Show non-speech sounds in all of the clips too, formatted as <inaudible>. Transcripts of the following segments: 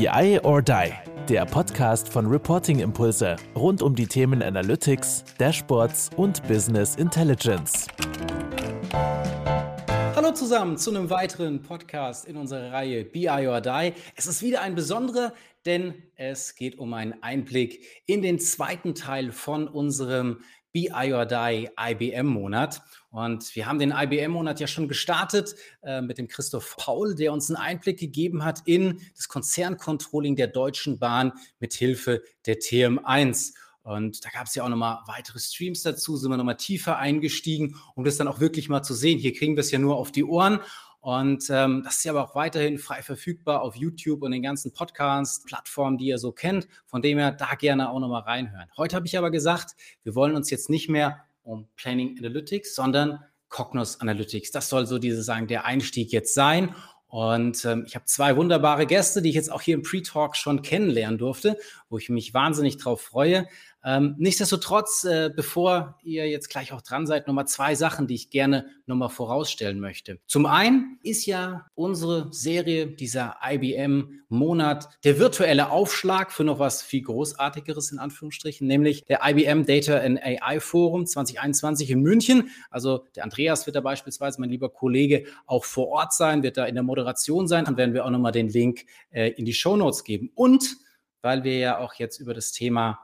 BI or Die, der Podcast von Reporting Impulse rund um die Themen Analytics, Dashboards und Business Intelligence. Hallo zusammen zu einem weiteren Podcast in unserer Reihe BI or Die. Es ist wieder ein besonderer, denn es geht um einen Einblick in den zweiten Teil von unserem BI or Die IBM-Monat. Und wir haben den IBM-Monat ja schon gestartet äh, mit dem Christoph Paul, der uns einen Einblick gegeben hat in das Konzerncontrolling der Deutschen Bahn mit Hilfe der TM1. Und da gab es ja auch nochmal weitere Streams dazu, sind wir nochmal tiefer eingestiegen, um das dann auch wirklich mal zu sehen. Hier kriegen wir es ja nur auf die Ohren. Und ähm, das ist ja aber auch weiterhin frei verfügbar auf YouTube und den ganzen Podcast-Plattformen, die ihr so kennt. Von dem her da gerne auch nochmal reinhören. Heute habe ich aber gesagt, wir wollen uns jetzt nicht mehr um Planning Analytics, sondern Cognos Analytics. Das soll so diese sagen, der Einstieg jetzt sein. Und ähm, ich habe zwei wunderbare Gäste, die ich jetzt auch hier im Pre-Talk schon kennenlernen durfte, wo ich mich wahnsinnig drauf freue. Ähm, nichtsdestotrotz, äh, bevor ihr jetzt gleich auch dran seid, nochmal zwei Sachen, die ich gerne nochmal vorausstellen möchte. Zum einen ist ja unsere Serie, dieser IBM-Monat, der virtuelle Aufschlag für noch was viel Großartigeres in Anführungsstrichen, nämlich der IBM Data and AI Forum 2021 in München. Also der Andreas wird da beispielsweise, mein lieber Kollege, auch vor Ort sein, wird da in der Moderation sein. Dann werden wir auch nochmal den Link äh, in die Show Notes geben. Und weil wir ja auch jetzt über das Thema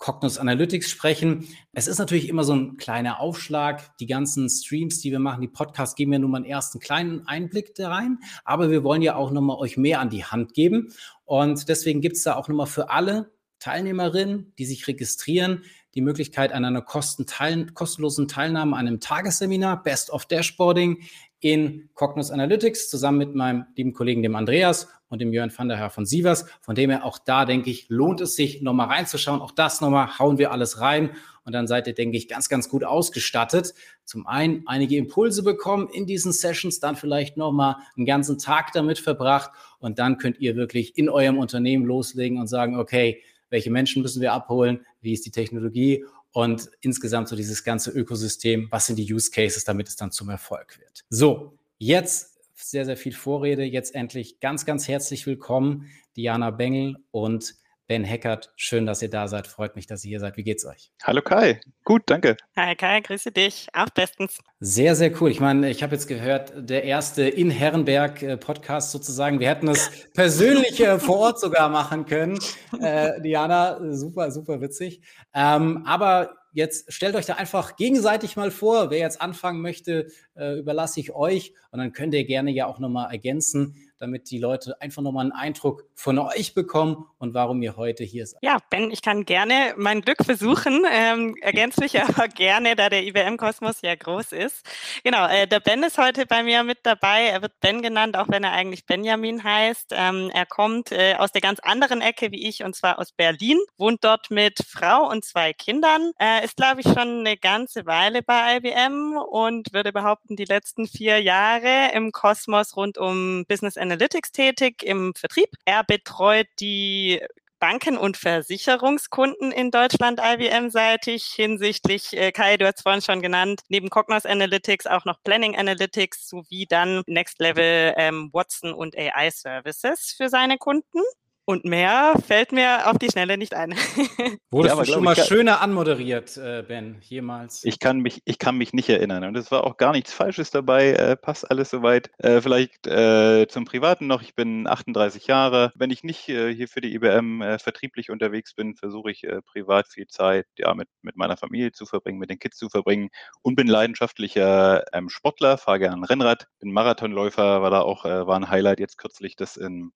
Cognos Analytics sprechen. Es ist natürlich immer so ein kleiner Aufschlag. Die ganzen Streams, die wir machen, die Podcasts geben ja nur mal einen ersten kleinen Einblick da rein. Aber wir wollen ja auch nochmal euch mehr an die Hand geben. Und deswegen gibt es da auch nochmal für alle Teilnehmerinnen, die sich registrieren, die Möglichkeit an einer kostenlosen Teilnahme an einem Tagesseminar Best of Dashboarding in Cognos Analytics zusammen mit meinem lieben Kollegen, dem Andreas und dem Jörn van der Herr von Sievers. Von dem her auch da, denke ich, lohnt es sich, nochmal reinzuschauen. Auch das nochmal hauen wir alles rein und dann seid ihr, denke ich, ganz, ganz gut ausgestattet. Zum einen einige Impulse bekommen in diesen Sessions, dann vielleicht nochmal einen ganzen Tag damit verbracht und dann könnt ihr wirklich in eurem Unternehmen loslegen und sagen, okay, welche Menschen müssen wir abholen, wie ist die Technologie und insgesamt so dieses ganze Ökosystem, was sind die Use Cases, damit es dann zum Erfolg wird. So, jetzt sehr, sehr viel Vorrede. Jetzt endlich ganz, ganz herzlich willkommen, Diana Bengel und Ben Heckert. Schön, dass ihr da seid. Freut mich, dass ihr hier seid. Wie geht's euch? Hallo Kai. Gut, danke. Hi Kai, grüße dich. Auch bestens. Sehr, sehr cool. Ich meine, ich habe jetzt gehört, der erste in Herrenberg äh, Podcast sozusagen. Wir hätten es <laughs> persönlich vor Ort sogar machen können. Äh, Diana, super, super witzig. Ähm, aber jetzt stellt euch da einfach gegenseitig mal vor. Wer jetzt anfangen möchte, äh, überlasse ich euch. Und dann könnt ihr gerne ja auch nochmal ergänzen damit die Leute einfach nochmal einen Eindruck von euch bekommen und warum ihr heute hier seid. Ja, Ben, ich kann gerne mein Glück versuchen, ähm, ergänze mich aber gerne, da der IBM-Kosmos ja groß ist. Genau, äh, der Ben ist heute bei mir mit dabei. Er wird Ben genannt, auch wenn er eigentlich Benjamin heißt. Ähm, er kommt äh, aus der ganz anderen Ecke wie ich, und zwar aus Berlin, wohnt dort mit Frau und zwei Kindern, äh, ist, glaube ich, schon eine ganze Weile bei IBM und würde behaupten, die letzten vier Jahre im Kosmos rund um Business and Analytics tätig im Vertrieb. Er betreut die Banken- und Versicherungskunden in Deutschland IBM-seitig hinsichtlich, äh, Kai, du hast vorhin schon genannt, neben Cognos Analytics auch noch Planning Analytics sowie dann Next Level ähm, Watson und AI Services für seine Kunden. Und mehr fällt mir auf die Schnelle nicht ein. <laughs> Wurdest ja, du schon mal ich, schöner anmoderiert, äh, Ben, jemals? Ich kann, mich, ich kann mich nicht erinnern. Und es war auch gar nichts Falsches dabei. Äh, passt alles soweit. Äh, vielleicht äh, zum Privaten noch. Ich bin 38 Jahre. Wenn ich nicht äh, hier für die IBM äh, vertrieblich unterwegs bin, versuche ich privat viel Zeit ja, mit, mit meiner Familie zu verbringen, mit den Kids zu verbringen und bin leidenschaftlicher ähm, Sportler, fahre gerne Rennrad, bin Marathonläufer, war da auch war ein Highlight jetzt kürzlich, das in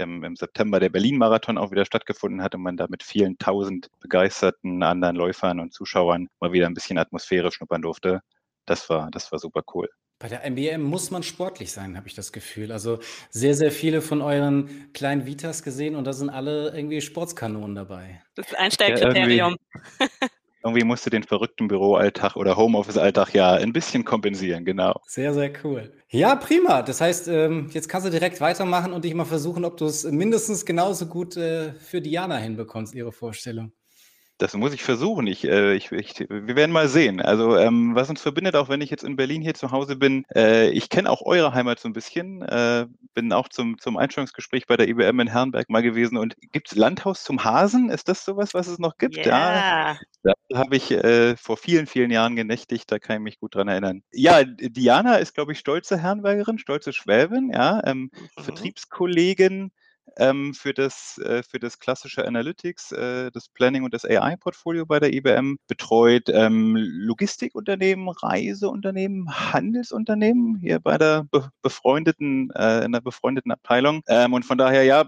im, im September der Berlin-Marathon auch wieder stattgefunden hat und man da mit vielen tausend begeisterten anderen Läufern und Zuschauern mal wieder ein bisschen Atmosphäre schnuppern durfte. Das war, das war super cool. Bei der MBM muss man sportlich sein, habe ich das Gefühl. Also sehr, sehr viele von euren kleinen Vitas gesehen und da sind alle irgendwie Sportskanonen dabei. Das ist Einsteigkriterium. Ja, <laughs> irgendwie musst du den verrückten Büroalltag oder Homeoffice-Alltag ja ein bisschen kompensieren, genau. Sehr, sehr cool. Ja, prima. Das heißt, ähm, jetzt kannst du direkt weitermachen und dich mal versuchen, ob du es mindestens genauso gut äh, für Diana hinbekommst, ihre Vorstellung. Das muss ich versuchen. Ich, äh, ich, ich, wir werden mal sehen. Also ähm, was uns verbindet, auch wenn ich jetzt in Berlin hier zu Hause bin, äh, ich kenne auch eure Heimat so ein bisschen, äh, bin auch zum, zum Einstellungsgespräch bei der IBM in Herrenberg mal gewesen. Und gibt es Landhaus zum Hasen? Ist das sowas, was es noch gibt? Yeah. Ja, da habe ich äh, vor vielen, vielen Jahren genächtigt, da kann ich mich gut dran erinnern. Ja, Diana ist, glaube ich, stolze Herrenbergerin, stolze Schwäbin, ja, ähm, mhm. Vertriebskollegin ähm, für, das, äh, für das klassische Analytics, äh, das Planning und das AI-Portfolio bei der IBM, betreut ähm, Logistikunternehmen, Reiseunternehmen, Handelsunternehmen hier bei der be befreundeten, äh, in der befreundeten Abteilung. Ähm, und von daher, ja,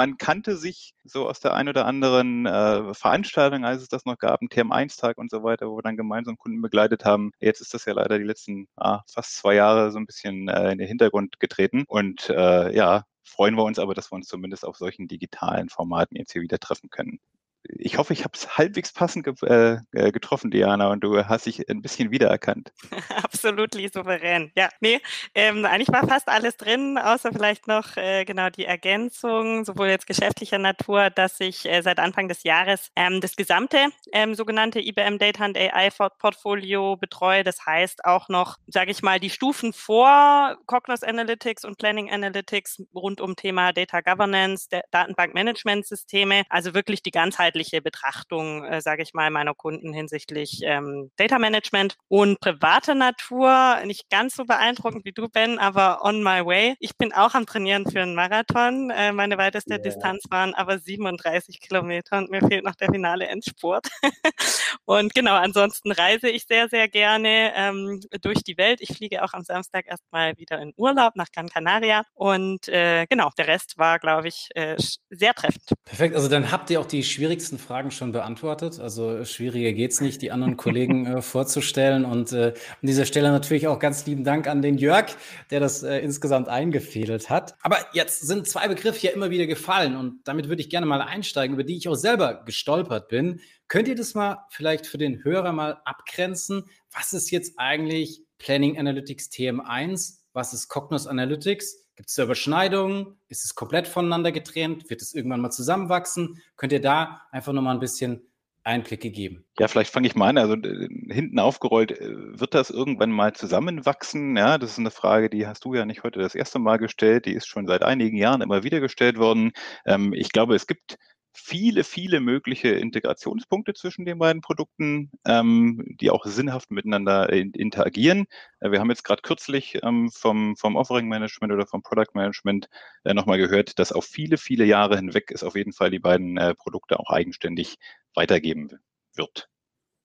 man kannte sich so aus der ein oder anderen äh, Veranstaltung, als es das noch gab, ein TM1-Tag und so weiter, wo wir dann gemeinsam Kunden begleitet haben. Jetzt ist das ja leider die letzten ah, fast zwei Jahre so ein bisschen äh, in den Hintergrund getreten. Und äh, ja, freuen wir uns aber, dass wir uns zumindest auf solchen digitalen Formaten jetzt hier wieder treffen können ich hoffe, ich habe es halbwegs passend ge äh, äh, getroffen, Diana, und du hast dich ein bisschen wiedererkannt. <laughs> Absolut souverän. Ja, nee, ähm, eigentlich war fast alles drin, außer vielleicht noch äh, genau die Ergänzung, sowohl jetzt geschäftlicher Natur, dass ich äh, seit Anfang des Jahres ähm, das gesamte ähm, sogenannte IBM Data and AI Portfolio betreue. Das heißt auch noch, sage ich mal, die Stufen vor Cognos Analytics und Planning Analytics rund um Thema Data Governance, Datenbankmanagementsysteme, also wirklich die ganzheitliche ganzheitliche Betrachtung, äh, sage ich mal, meiner Kunden hinsichtlich ähm, Data Management und private Natur. Nicht ganz so beeindruckend wie du, Ben, aber on my way. Ich bin auch am Trainieren für einen Marathon. Äh, meine weiteste yeah. Distanz waren aber 37 Kilometer und mir fehlt noch der finale Endspurt. <laughs> und genau, ansonsten reise ich sehr, sehr gerne ähm, durch die Welt. Ich fliege auch am Samstag erstmal wieder in Urlaub nach Gran Canaria. Und äh, genau, der Rest war, glaube ich, äh, sehr treffend. Perfekt. Also dann habt ihr auch die schwierigsten wichtigsten Fragen schon beantwortet. Also schwieriger geht es nicht, die anderen Kollegen <laughs> äh, vorzustellen. Und äh, an dieser Stelle natürlich auch ganz lieben Dank an den Jörg, der das äh, insgesamt eingefädelt hat. Aber jetzt sind zwei Begriffe ja immer wieder gefallen und damit würde ich gerne mal einsteigen, über die ich auch selber gestolpert bin. Könnt ihr das mal vielleicht für den Hörer mal abgrenzen? Was ist jetzt eigentlich Planning Analytics TM1? Was ist Cognos Analytics? Gibt es da Überschneidungen? Ist es komplett voneinander getrennt? Wird es irgendwann mal zusammenwachsen? Könnt ihr da einfach nochmal ein bisschen Einblicke geben? Ja, vielleicht fange ich mal an. Also hinten aufgerollt, äh, wird das irgendwann mal zusammenwachsen? Ja, das ist eine Frage, die hast du ja nicht heute das erste Mal gestellt. Die ist schon seit einigen Jahren immer wieder gestellt worden. Ähm, ich glaube, es gibt viele, viele mögliche Integrationspunkte zwischen den beiden Produkten, ähm, die auch sinnhaft miteinander interagieren. Äh, wir haben jetzt gerade kürzlich ähm, vom, vom Offering Management oder vom Product Management äh, nochmal gehört, dass auf viele, viele Jahre hinweg es auf jeden Fall die beiden äh, Produkte auch eigenständig weitergeben wird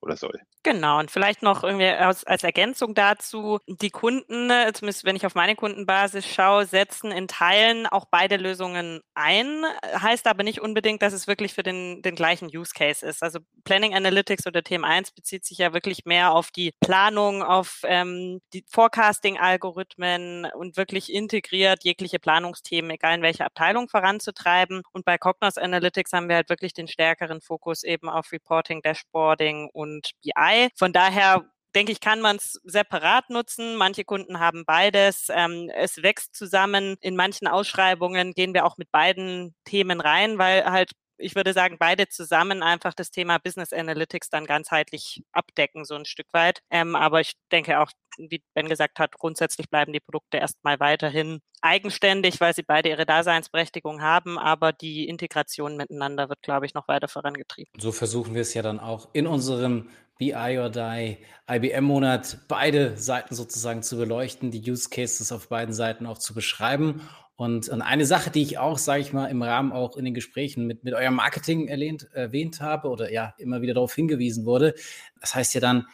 oder soll. Genau, und vielleicht noch irgendwie als, als Ergänzung dazu, die Kunden, äh, zumindest wenn ich auf meine Kundenbasis schaue, setzen in Teilen auch beide Lösungen ein, heißt aber nicht unbedingt, dass es wirklich für den, den gleichen Use Case ist. Also Planning Analytics oder TM1 bezieht sich ja wirklich mehr auf die Planung, auf ähm, die Forecasting-Algorithmen und wirklich integriert jegliche Planungsthemen, egal in welcher Abteilung, voranzutreiben. Und bei Cognos Analytics haben wir halt wirklich den stärkeren Fokus eben auf Reporting, Dashboarding und BI dabei. Von daher denke ich, kann man es separat nutzen. Manche Kunden haben beides. Ähm, es wächst zusammen. In manchen Ausschreibungen gehen wir auch mit beiden Themen rein, weil halt ich würde sagen, beide zusammen einfach das Thema Business Analytics dann ganzheitlich abdecken, so ein Stück weit. Ähm, aber ich denke auch, wie Ben gesagt hat, grundsätzlich bleiben die Produkte erstmal weiterhin eigenständig, weil sie beide ihre Daseinsberechtigung haben, aber die Integration miteinander wird, glaube ich, noch weiter vorangetrieben. So versuchen wir es ja dann auch in unserem BI or Die IBM-Monat beide Seiten sozusagen zu beleuchten, die Use Cases auf beiden Seiten auch zu beschreiben. Und, und eine Sache, die ich auch, sage ich mal, im Rahmen auch in den Gesprächen mit, mit eurem Marketing erwähnt, erwähnt habe oder ja immer wieder darauf hingewiesen wurde, das heißt ja dann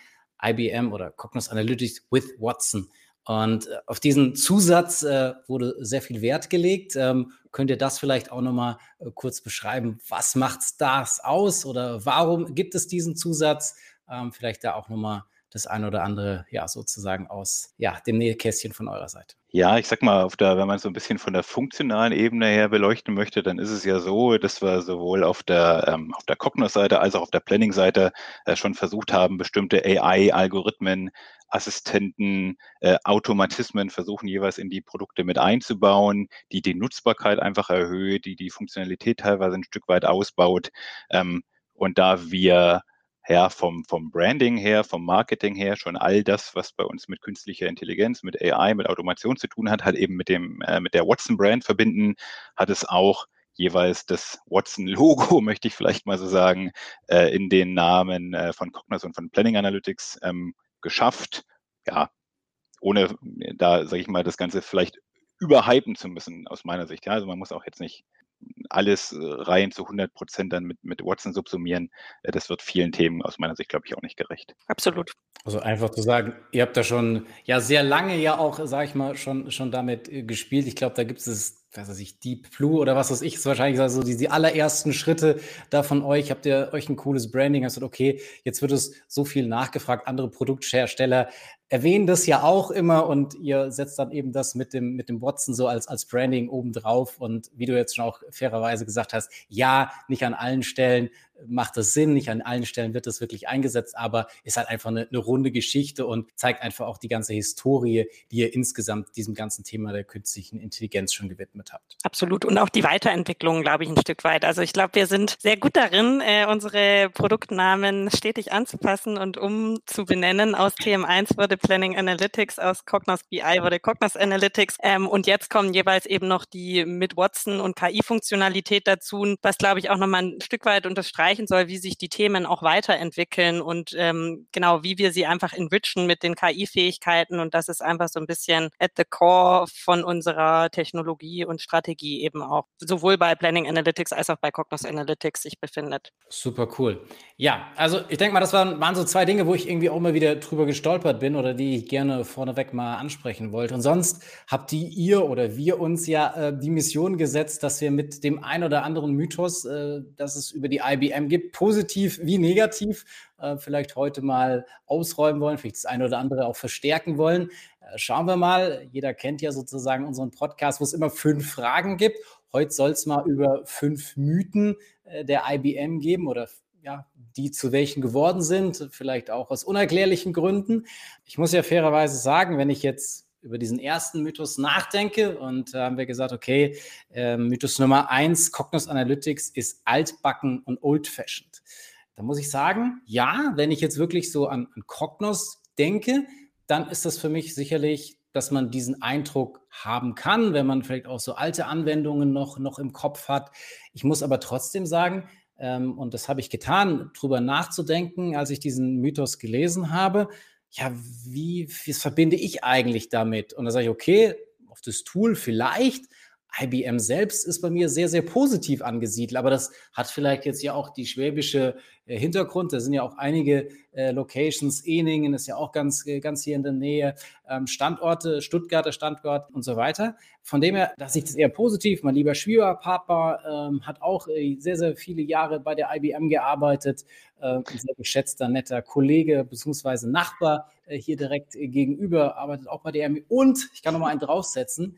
IBM oder Cognos Analytics with Watson. Und äh, auf diesen Zusatz äh, wurde sehr viel Wert gelegt. Ähm, könnt ihr das vielleicht auch nochmal äh, kurz beschreiben? Was macht das aus oder warum gibt es diesen Zusatz? Ähm, vielleicht da auch nochmal das eine oder andere, ja, sozusagen aus ja, dem Nähkästchen von eurer Seite. Ja, ich sag mal, der, wenn man so ein bisschen von der funktionalen Ebene her beleuchten möchte, dann ist es ja so, dass wir sowohl auf der, ähm, auf der Cognos-Seite als auch auf der Planning-Seite äh, schon versucht haben, bestimmte AI-Algorithmen, Assistenten, äh, Automatismen versuchen jeweils in die Produkte mit einzubauen, die die Nutzbarkeit einfach erhöht, die die Funktionalität teilweise ein Stück weit ausbaut. Ähm, Und da wir ja, vom, vom Branding her, vom Marketing her, schon all das, was bei uns mit künstlicher Intelligenz, mit AI, mit Automation zu tun hat, halt eben mit dem, äh, mit der Watson-Brand verbinden, hat es auch jeweils das Watson-Logo, <laughs> möchte ich vielleicht mal so sagen, äh, in den Namen äh, von Cognos und von Planning Analytics ähm, geschafft. Ja, ohne da, sage ich mal, das Ganze vielleicht überhypen zu müssen, aus meiner Sicht. Ja, also man muss auch jetzt nicht alles äh, rein zu 100 Prozent dann mit, mit Watson subsumieren. Äh, das wird vielen Themen aus meiner Sicht, glaube ich, auch nicht gerecht. Absolut. Also einfach zu sagen, ihr habt da schon ja sehr lange ja auch, sage ich mal, schon, schon damit äh, gespielt. Ich glaube, da gibt es was weiß ich, Deep Blue oder was weiß ich, ist wahrscheinlich so die, die allerersten Schritte da von euch. Habt ihr euch ein cooles Branding? Hast du okay, jetzt wird es so viel nachgefragt. Andere Produkthersteller erwähnen das ja auch immer und ihr setzt dann eben das mit dem, mit dem Watson so als, als Branding obendrauf. Und wie du jetzt schon auch fairerweise gesagt hast, ja, nicht an allen Stellen macht das Sinn, nicht an allen Stellen wird das wirklich eingesetzt, aber ist halt einfach eine, eine runde Geschichte und zeigt einfach auch die ganze Historie, die ihr insgesamt diesem ganzen Thema der künstlichen Intelligenz schon gewidmet habt. Absolut. Und auch die Weiterentwicklung, glaube ich, ein Stück weit. Also ich glaube, wir sind sehr gut darin, äh, unsere Produktnamen stetig anzupassen und umzubenennen. Aus TM1 wurde Planning Analytics, aus Cognos BI wurde Cognos Analytics ähm, und jetzt kommen jeweils eben noch die mit Watson und KI-Funktionalität dazu, was, glaube ich, auch nochmal ein Stück weit unterstreicht, erreichen soll, wie sich die Themen auch weiterentwickeln und ähm, genau, wie wir sie einfach enrichen mit den KI-Fähigkeiten. Und das ist einfach so ein bisschen at the core von unserer Technologie und Strategie eben auch, sowohl bei Planning Analytics als auch bei Cognos Analytics sich befindet. Super cool. Ja, also ich denke mal, das waren, waren so zwei Dinge, wo ich irgendwie auch mal wieder drüber gestolpert bin oder die ich gerne vorneweg mal ansprechen wollte. Und sonst habt die ihr oder wir uns ja äh, die Mission gesetzt, dass wir mit dem ein oder anderen Mythos, äh, dass es über die IBM einem gibt, positiv wie negativ, äh, vielleicht heute mal ausräumen wollen, vielleicht das eine oder andere auch verstärken wollen. Äh, schauen wir mal. Jeder kennt ja sozusagen unseren Podcast, wo es immer fünf Fragen gibt. Heute soll es mal über fünf Mythen äh, der IBM geben oder ja, die zu welchen geworden sind, vielleicht auch aus unerklärlichen Gründen. Ich muss ja fairerweise sagen, wenn ich jetzt über diesen ersten Mythos nachdenke und da äh, haben wir gesagt, okay, äh, Mythos Nummer eins, Cognos Analytics ist altbacken und old-fashioned. Da muss ich sagen, ja, wenn ich jetzt wirklich so an, an Cognos denke, dann ist das für mich sicherlich, dass man diesen Eindruck haben kann, wenn man vielleicht auch so alte Anwendungen noch, noch im Kopf hat. Ich muss aber trotzdem sagen, ähm, und das habe ich getan, drüber nachzudenken, als ich diesen Mythos gelesen habe, ja, wie, wie verbinde ich eigentlich damit? Und da sage ich, okay, auf das Tool vielleicht, IBM selbst ist bei mir sehr, sehr positiv angesiedelt, aber das hat vielleicht jetzt ja auch die schwäbische äh, Hintergrund. Da sind ja auch einige äh, Locations, Eningen ist ja auch ganz, äh, ganz hier in der Nähe, ähm, Standorte, Stuttgarter Standort und so weiter. Von dem her, dass ich das eher positiv. Mein lieber Schwiegerpapa ähm, hat auch äh, sehr, sehr viele Jahre bei der IBM gearbeitet, äh, ein sehr geschätzter, netter Kollege bzw. Nachbar äh, hier direkt gegenüber, arbeitet auch bei der IBM. Und ich kann noch mal einen draufsetzen.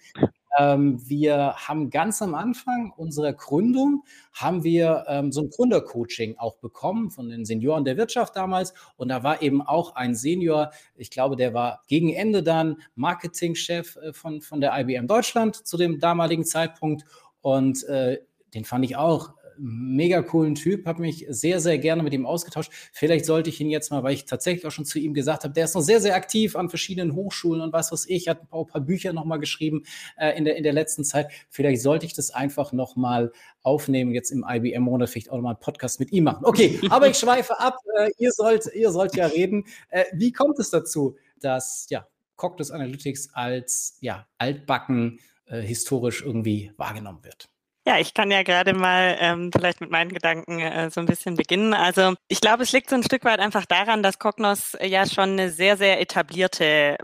Ähm, wir haben ganz am Anfang unserer Gründung haben wir ähm, so ein Gründercoaching auch bekommen von den Senioren der Wirtschaft damals. Und da war eben auch ein Senior, ich glaube, der war gegen Ende dann Marketingchef äh, von, von der IBM Deutschland zu dem damaligen Zeitpunkt. Und äh, den fand ich auch mega coolen Typ, habe mich sehr, sehr gerne mit ihm ausgetauscht. Vielleicht sollte ich ihn jetzt mal, weil ich tatsächlich auch schon zu ihm gesagt habe, der ist noch sehr, sehr aktiv an verschiedenen Hochschulen und was weiß ich, hat ein paar, ein paar Bücher nochmal geschrieben äh, in, der, in der letzten Zeit. Vielleicht sollte ich das einfach nochmal aufnehmen, jetzt im IBM-Monat, vielleicht auch nochmal einen Podcast mit ihm machen. Okay, <laughs> aber ich schweife ab. Äh, ihr, sollt, ihr sollt ja reden. Äh, wie kommt es dazu, dass ja, Cognos Analytics als ja, altbacken äh, historisch irgendwie wahrgenommen wird? Ja, ich kann ja gerade mal ähm, vielleicht mit meinen Gedanken äh, so ein bisschen beginnen. Also ich glaube, es liegt so ein Stück weit einfach daran, dass Cognos äh, ja schon eine sehr, sehr etablierte,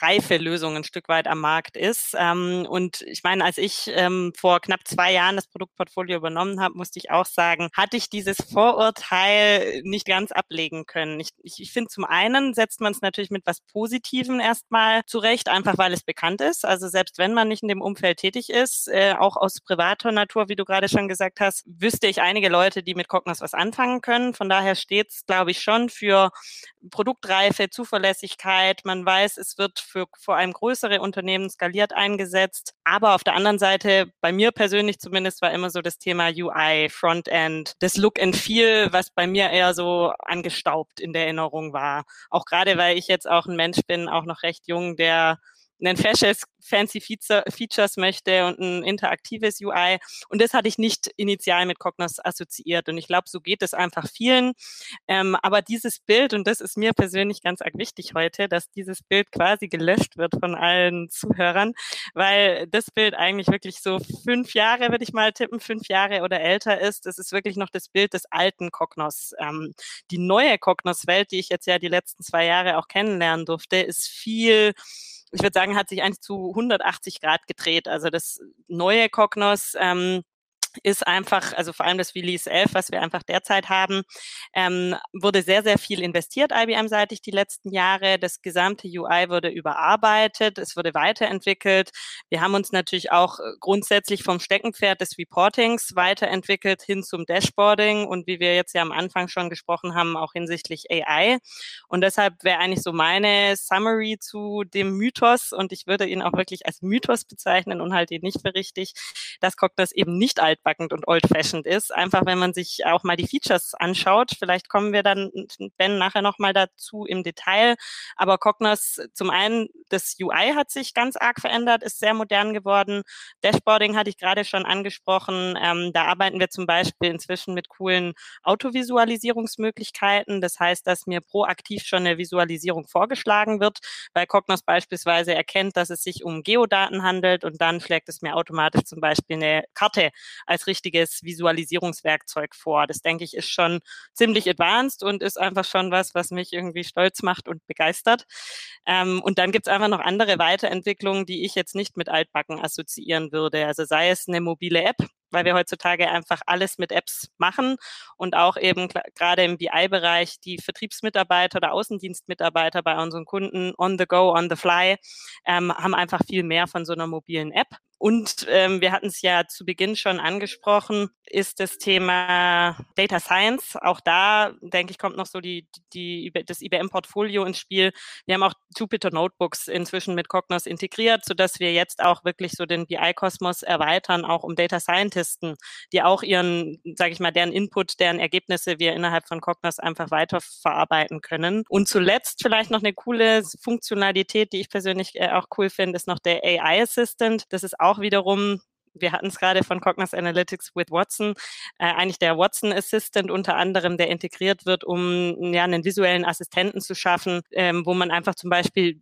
reife Lösung ein Stück weit am Markt ist. Ähm, und ich meine, als ich ähm, vor knapp zwei Jahren das Produktportfolio übernommen habe, musste ich auch sagen, hatte ich dieses Vorurteil nicht ganz ablegen können. Ich, ich, ich finde, zum einen setzt man es natürlich mit was Positivem erstmal zurecht, einfach weil es bekannt ist. Also selbst wenn man nicht in dem Umfeld tätig ist, äh, auch aus privater privater Natur, wie du gerade schon gesagt hast, wüsste ich einige Leute, die mit Cognos was anfangen können. Von daher steht es, glaube ich, schon für Produktreife, Zuverlässigkeit. Man weiß, es wird für vor allem größere Unternehmen skaliert eingesetzt. Aber auf der anderen Seite, bei mir persönlich zumindest, war immer so das Thema UI, Frontend, das Look and Feel, was bei mir eher so angestaubt in der Erinnerung war. Auch gerade, weil ich jetzt auch ein Mensch bin, auch noch recht jung, der ein fesches fancy Features möchte und ein interaktives UI. Und das hatte ich nicht initial mit Cognos assoziiert. Und ich glaube, so geht es einfach vielen. Ähm, aber dieses Bild, und das ist mir persönlich ganz arg wichtig heute, dass dieses Bild quasi gelöscht wird von allen Zuhörern, weil das Bild eigentlich wirklich so fünf Jahre, würde ich mal tippen, fünf Jahre oder älter ist. Das ist wirklich noch das Bild des alten Cognos. Ähm, die neue Cognos-Welt, die ich jetzt ja die letzten zwei Jahre auch kennenlernen durfte, ist viel ich würde sagen, hat sich eigentlich zu 180 Grad gedreht. Also das neue Cognos ähm, ist einfach, also vor allem das Release 11, was wir einfach derzeit haben, ähm, wurde sehr, sehr viel investiert IBM-seitig die letzten Jahre. Das gesamte UI wurde überarbeitet, es wurde weiterentwickelt. Wir haben uns natürlich auch äh, grundsätzlich vom Steckenpferd des Reportings weiterentwickelt hin zum Dashboarding und wie wir jetzt ja am Anfang schon gesprochen haben, auch hinsichtlich AI. Und deshalb wäre eigentlich so meine Summary zu dem Mythos und ich würde ihn auch wirklich als Mythos bezeichnen und halte ihn nicht für richtig, dass Cognos eben nicht altbacken altbackend und old-fashioned ist. Einfach, wenn man sich auch mal die Features anschaut. Vielleicht kommen wir dann, Ben, nachher nochmal dazu im Detail. Aber Cognos, zum einen, das UI hat sich ganz arg verändert, ist sehr modern geworden. Dashboarding hatte ich gerade schon angesprochen. Ähm, da arbeiten wir zum Beispiel inzwischen mit coolen Autovisualisierungsmöglichkeiten. Das heißt, dass mir proaktiv schon eine Visualisierung vorgeschlagen wird, weil Cognos beispielsweise erkennt, dass es sich um Geodaten handelt und dann schlägt es mir automatisch zum Beispiel eine Karte als richtiges Visualisierungswerkzeug vor. Das denke ich ist schon ziemlich advanced und ist einfach schon was, was mich irgendwie stolz macht und begeistert. Ähm, und dann gibt es einfach noch andere Weiterentwicklungen, die ich jetzt nicht mit Altbacken assoziieren würde. Also sei es eine mobile App, weil wir heutzutage einfach alles mit Apps machen und auch eben gerade im BI-Bereich die Vertriebsmitarbeiter oder Außendienstmitarbeiter bei unseren Kunden on the go, on the fly, ähm, haben einfach viel mehr von so einer mobilen App. Und ähm, wir hatten es ja zu Beginn schon angesprochen, ist das Thema Data Science. Auch da, denke ich, kommt noch so die, die, das IBM-Portfolio ins Spiel. Wir haben auch Jupyter Notebooks inzwischen mit Cognos integriert, sodass wir jetzt auch wirklich so den BI-Kosmos erweitern, auch um Data Scientisten, die auch ihren, sage ich mal, deren Input, deren Ergebnisse wir innerhalb von Cognos einfach weiter verarbeiten können. Und zuletzt vielleicht noch eine coole Funktionalität, die ich persönlich äh, auch cool finde, ist noch der AI Assistant. Das ist auch auch wiederum wir hatten es gerade von Cognos Analytics with Watson, äh, eigentlich der Watson Assistant unter anderem, der integriert wird, um ja einen visuellen Assistenten zu schaffen, ähm, wo man einfach zum Beispiel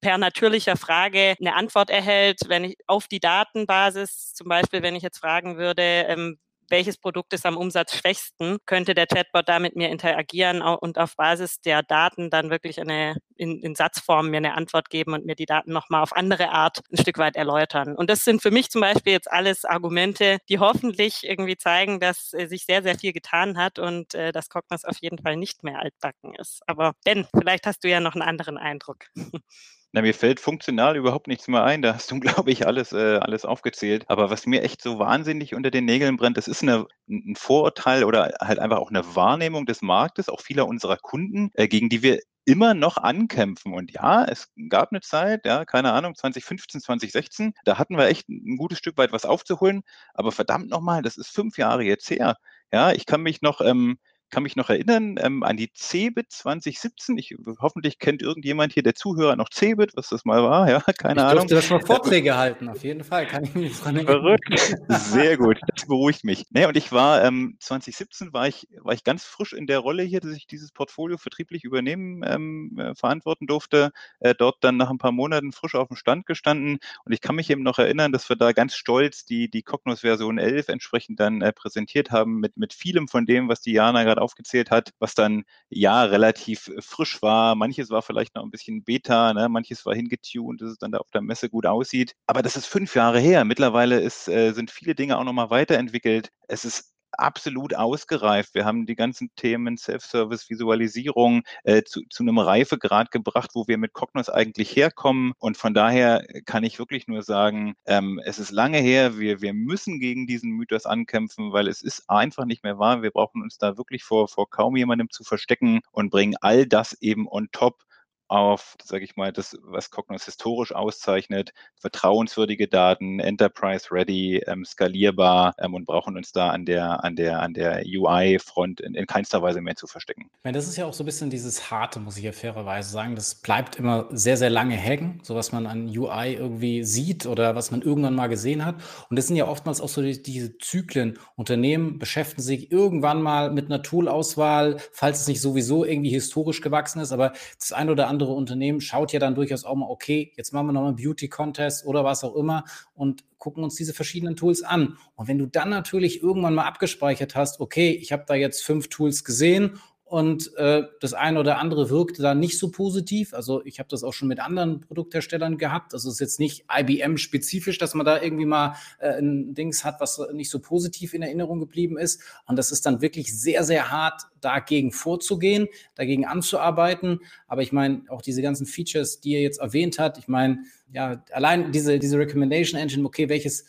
per natürlicher Frage eine Antwort erhält, wenn ich auf die Datenbasis, zum Beispiel, wenn ich jetzt fragen würde, ähm, welches Produkt ist am umsatzschwächsten, könnte der Chatbot da mit mir interagieren und auf Basis der Daten dann wirklich eine, in, in Satzform mir eine Antwort geben und mir die Daten nochmal auf andere Art ein Stück weit erläutern. Und das sind für mich zum Beispiel jetzt alles Argumente, die hoffentlich irgendwie zeigen, dass äh, sich sehr, sehr viel getan hat und äh, dass Cognos auf jeden Fall nicht mehr altbacken ist. Aber Ben, vielleicht hast du ja noch einen anderen Eindruck. <laughs> Na, mir fällt funktional überhaupt nichts mehr ein. Da hast du, <laughs> glaube ich, alles, äh, alles aufgezählt. Aber was mir echt so wahnsinnig unter den Nägeln brennt, das ist eine, ein Vorurteil oder halt einfach auch eine Wahrnehmung des Marktes, auch vieler unserer Kunden, äh, gegen die wir immer noch ankämpfen. Und ja, es gab eine Zeit, ja, keine Ahnung, 2015, 2016, da hatten wir echt ein gutes Stück weit was aufzuholen. Aber verdammt nochmal, das ist fünf Jahre jetzt her. Ja, ich kann mich noch ähm, kann mich noch erinnern ähm, an die CeBIT 2017. Ich, hoffentlich kennt irgendjemand hier der Zuhörer noch CeBIT, was das mal war. Ja, <laughs> keine ich Ahnung. Ich das noch Vorträge halten, auf jeden Fall. Kann ich mich dran erinnern. Verrückt. <laughs> Sehr gut. Das beruhigt mich. Nee, und ich war ähm, 2017 war ich, war ich ganz frisch in der Rolle hier, dass ich dieses Portfolio vertrieblich übernehmen ähm, äh, verantworten durfte. Äh, dort dann nach ein paar Monaten frisch auf dem Stand gestanden. Und ich kann mich eben noch erinnern, dass wir da ganz stolz die, die Cognos Version 11 entsprechend dann äh, präsentiert haben mit, mit vielem von dem, was die Jana gerade aufgezählt hat, was dann ja relativ äh, frisch war. Manches war vielleicht noch ein bisschen Beta, ne? manches war hingetuned, dass es dann da auf der Messe gut aussieht. Aber das ist fünf Jahre her. Mittlerweile ist, äh, sind viele Dinge auch nochmal weiterentwickelt. Es ist absolut ausgereift. Wir haben die ganzen Themen Self-Service, Visualisierung äh, zu, zu einem Reifegrad gebracht, wo wir mit Cognos eigentlich herkommen. Und von daher kann ich wirklich nur sagen, ähm, es ist lange her. Wir, wir müssen gegen diesen Mythos ankämpfen, weil es ist einfach nicht mehr wahr. Wir brauchen uns da wirklich vor, vor kaum jemandem zu verstecken und bringen all das eben on top auf, sage ich mal, das, was Cognos historisch auszeichnet, vertrauenswürdige Daten, Enterprise-ready, ähm, skalierbar ähm, und brauchen uns da an der, an der, an der UI-Front in, in keinster Weise mehr zu verstecken. Meine, das ist ja auch so ein bisschen dieses Harte, muss ich ja fairerweise sagen. Das bleibt immer sehr, sehr lange hängen, so was man an UI irgendwie sieht oder was man irgendwann mal gesehen hat. Und das sind ja oftmals auch so die, diese Zyklen. Unternehmen beschäftigen sich irgendwann mal mit einer Toolauswahl, falls es nicht sowieso irgendwie historisch gewachsen ist, aber das eine oder andere andere Unternehmen schaut ja dann durchaus auch mal, okay, jetzt machen wir nochmal einen Beauty-Contest oder was auch immer und gucken uns diese verschiedenen Tools an. Und wenn du dann natürlich irgendwann mal abgespeichert hast, okay, ich habe da jetzt fünf Tools gesehen und äh, das eine oder andere wirkte da nicht so positiv. Also ich habe das auch schon mit anderen Produktherstellern gehabt. Also es ist jetzt nicht IBM-spezifisch, dass man da irgendwie mal äh, ein Dings hat, was nicht so positiv in Erinnerung geblieben ist. Und das ist dann wirklich sehr, sehr hart, dagegen vorzugehen, dagegen anzuarbeiten. Aber ich meine, auch diese ganzen Features, die er jetzt erwähnt hat, ich meine, ja, allein diese, diese Recommendation Engine, okay, welches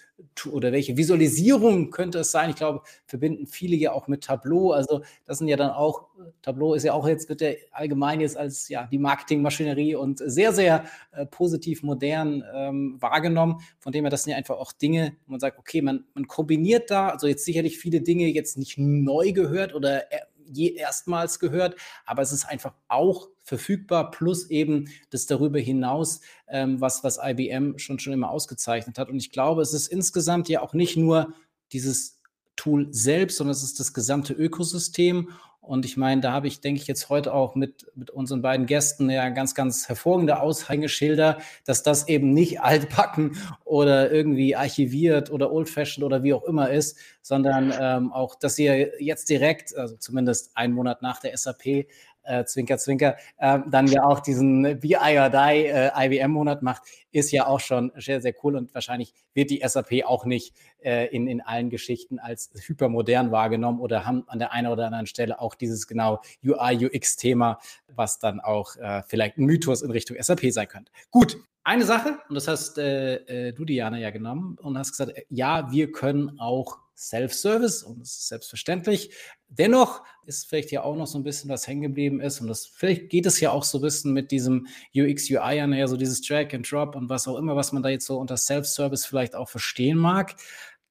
oder welche Visualisierung könnte es sein? Ich glaube, verbinden viele ja auch mit Tableau. Also das sind ja dann auch, Tableau ist ja auch jetzt, wird ja allgemein jetzt als ja die Marketingmaschinerie und sehr, sehr äh, positiv modern ähm, wahrgenommen. Von dem her, das sind ja einfach auch Dinge, wo man sagt, okay, man, man kombiniert da, also jetzt sicherlich viele Dinge jetzt nicht neu gehört oder je erstmals gehört, aber es ist einfach auch verfügbar, plus eben das darüber hinaus, ähm, was, was IBM schon, schon immer ausgezeichnet hat. Und ich glaube, es ist insgesamt ja auch nicht nur dieses Tool selbst, sondern es ist das gesamte Ökosystem. Und ich meine, da habe ich, denke ich, jetzt heute auch mit, mit unseren beiden Gästen ja ganz, ganz hervorragende Aushängeschilder, dass das eben nicht <laughs> altbacken oder irgendwie archiviert oder old-fashioned oder wie auch immer ist, sondern ähm, auch, dass ihr jetzt direkt, also zumindest einen Monat nach der SAP, äh, Zwinker, Zwinker, äh, dann ja auch diesen BI or Die äh, IBM-Monat macht, ist ja auch schon sehr, sehr cool und wahrscheinlich wird die SAP auch nicht äh, in, in allen Geschichten als hypermodern wahrgenommen oder haben an der einen oder anderen Stelle auch dieses genau UI, UX-Thema, was dann auch äh, vielleicht ein Mythos in Richtung SAP sein könnte. Gut, eine Sache, und das hast äh, du, Diana, ja genommen und hast gesagt, ja, wir können auch Self-Service und das ist selbstverständlich. Dennoch ist vielleicht ja auch noch so ein bisschen was hängen geblieben ist und das vielleicht geht es ja auch so ein bisschen mit diesem UX, UI an, ja, so dieses Drag and Drop und was auch immer, was man da jetzt so unter Self-Service vielleicht auch verstehen mag.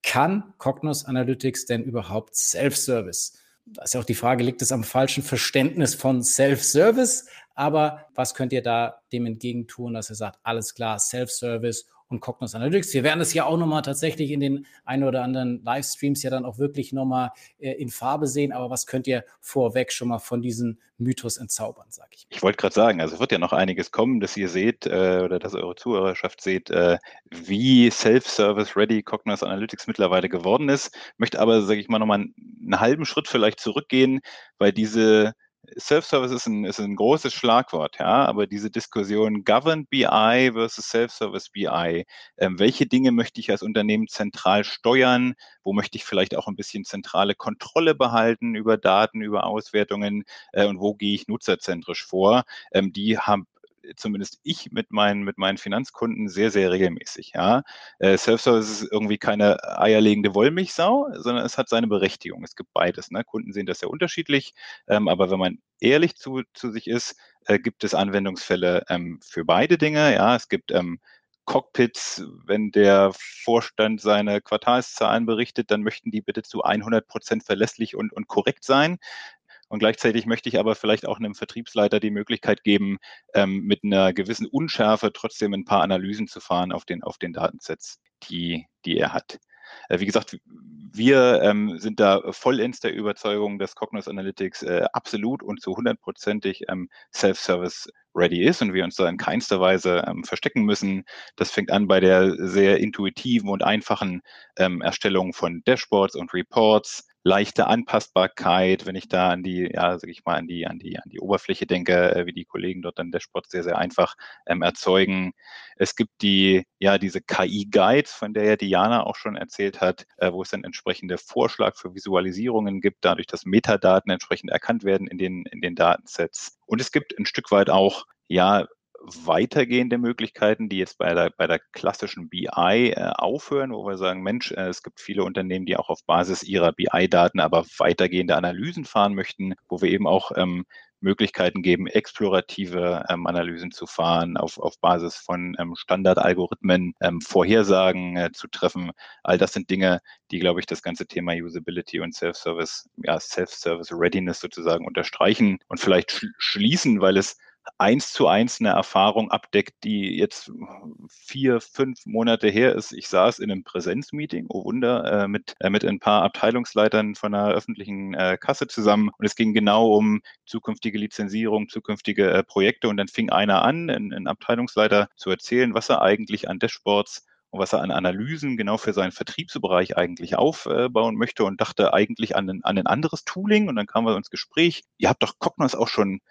Kann Cognos Analytics denn überhaupt Self-Service? Da ist ja auch die Frage, liegt es am falschen Verständnis von Self-Service? Aber was könnt ihr da dem entgegen tun, dass ihr sagt, alles klar, Self-Service und Cognos Analytics. Wir werden es ja auch nochmal tatsächlich in den ein oder anderen Livestreams ja dann auch wirklich nochmal äh, in Farbe sehen. Aber was könnt ihr vorweg schon mal von diesem Mythos entzaubern, sage ich. Ich wollte gerade sagen, also wird ja noch einiges kommen, dass ihr seht äh, oder dass eure Zuhörerschaft seht, äh, wie Self-Service-Ready Cognos Analytics mittlerweile geworden ist. Möchte aber, sage ich mal, nochmal einen halben Schritt vielleicht zurückgehen, weil diese Self-Service ist ein, ist ein großes Schlagwort, ja, aber diese Diskussion Governed BI versus Self-Service BI, ähm, welche Dinge möchte ich als Unternehmen zentral steuern, wo möchte ich vielleicht auch ein bisschen zentrale Kontrolle behalten über Daten, über Auswertungen äh, und wo gehe ich nutzerzentrisch vor, ähm, die haben zumindest ich mit meinen, mit meinen Finanzkunden sehr, sehr regelmäßig. Ja. Äh, Self-Service ist irgendwie keine eierlegende Wollmilchsau, sondern es hat seine Berechtigung. Es gibt beides. Ne? Kunden sehen das sehr unterschiedlich, ähm, aber wenn man ehrlich zu, zu sich ist, äh, gibt es Anwendungsfälle ähm, für beide Dinge. Ja, es gibt ähm, Cockpits, wenn der Vorstand seine Quartalszahlen berichtet, dann möchten die bitte zu 100 Prozent verlässlich und, und korrekt sein. Und gleichzeitig möchte ich aber vielleicht auch einem Vertriebsleiter die Möglichkeit geben, ähm, mit einer gewissen Unschärfe trotzdem ein paar Analysen zu fahren auf den, auf den Datensets, die, die er hat. Äh, wie gesagt, wir ähm, sind da vollends der Überzeugung, dass Cognos Analytics äh, absolut und zu hundertprozentig ähm, Self-Service ready ist und wir uns da in keinster Weise ähm, verstecken müssen. Das fängt an bei der sehr intuitiven und einfachen ähm, Erstellung von Dashboards und Reports leichte Anpassbarkeit, wenn ich da an die, ja, sag ich mal, an die, an die, an die Oberfläche denke, äh, wie die Kollegen dort dann Dashboards sehr, sehr einfach ähm, erzeugen. Es gibt die, ja, diese KI-Guides, von der ja Diana auch schon erzählt hat, äh, wo es dann entsprechende Vorschlag für Visualisierungen gibt, dadurch, dass Metadaten entsprechend erkannt werden in den, in den Datensets. Und es gibt ein Stück weit auch, ja, weitergehende Möglichkeiten, die jetzt bei der, bei der klassischen BI äh, aufhören, wo wir sagen, Mensch, äh, es gibt viele Unternehmen, die auch auf Basis ihrer BI-Daten aber weitergehende Analysen fahren möchten, wo wir eben auch ähm, Möglichkeiten geben, explorative ähm, Analysen zu fahren, auf, auf Basis von ähm, Standardalgorithmen ähm, Vorhersagen äh, zu treffen. All das sind Dinge, die, glaube ich, das ganze Thema Usability und Self-Service, ja, Self-Service Readiness sozusagen unterstreichen und vielleicht sch schließen, weil es eins zu eins eine Erfahrung abdeckt, die jetzt vier, fünf Monate her ist. Ich saß in einem Präsenzmeeting, oh Wunder, äh, mit, äh, mit ein paar Abteilungsleitern von einer öffentlichen äh, Kasse zusammen und es ging genau um zukünftige Lizenzierung, zukünftige Projekte und dann fing einer an, ein, Abteilungsleiter zu erzählen, was er eigentlich an Dashboards und was er an Analysen genau für seinen Vertriebsbereich eigentlich aufbauen möchte und dachte eigentlich an ein, an ein anderes Tooling. Und dann kamen wir ins Gespräch. Ihr habt doch Cognos auch schon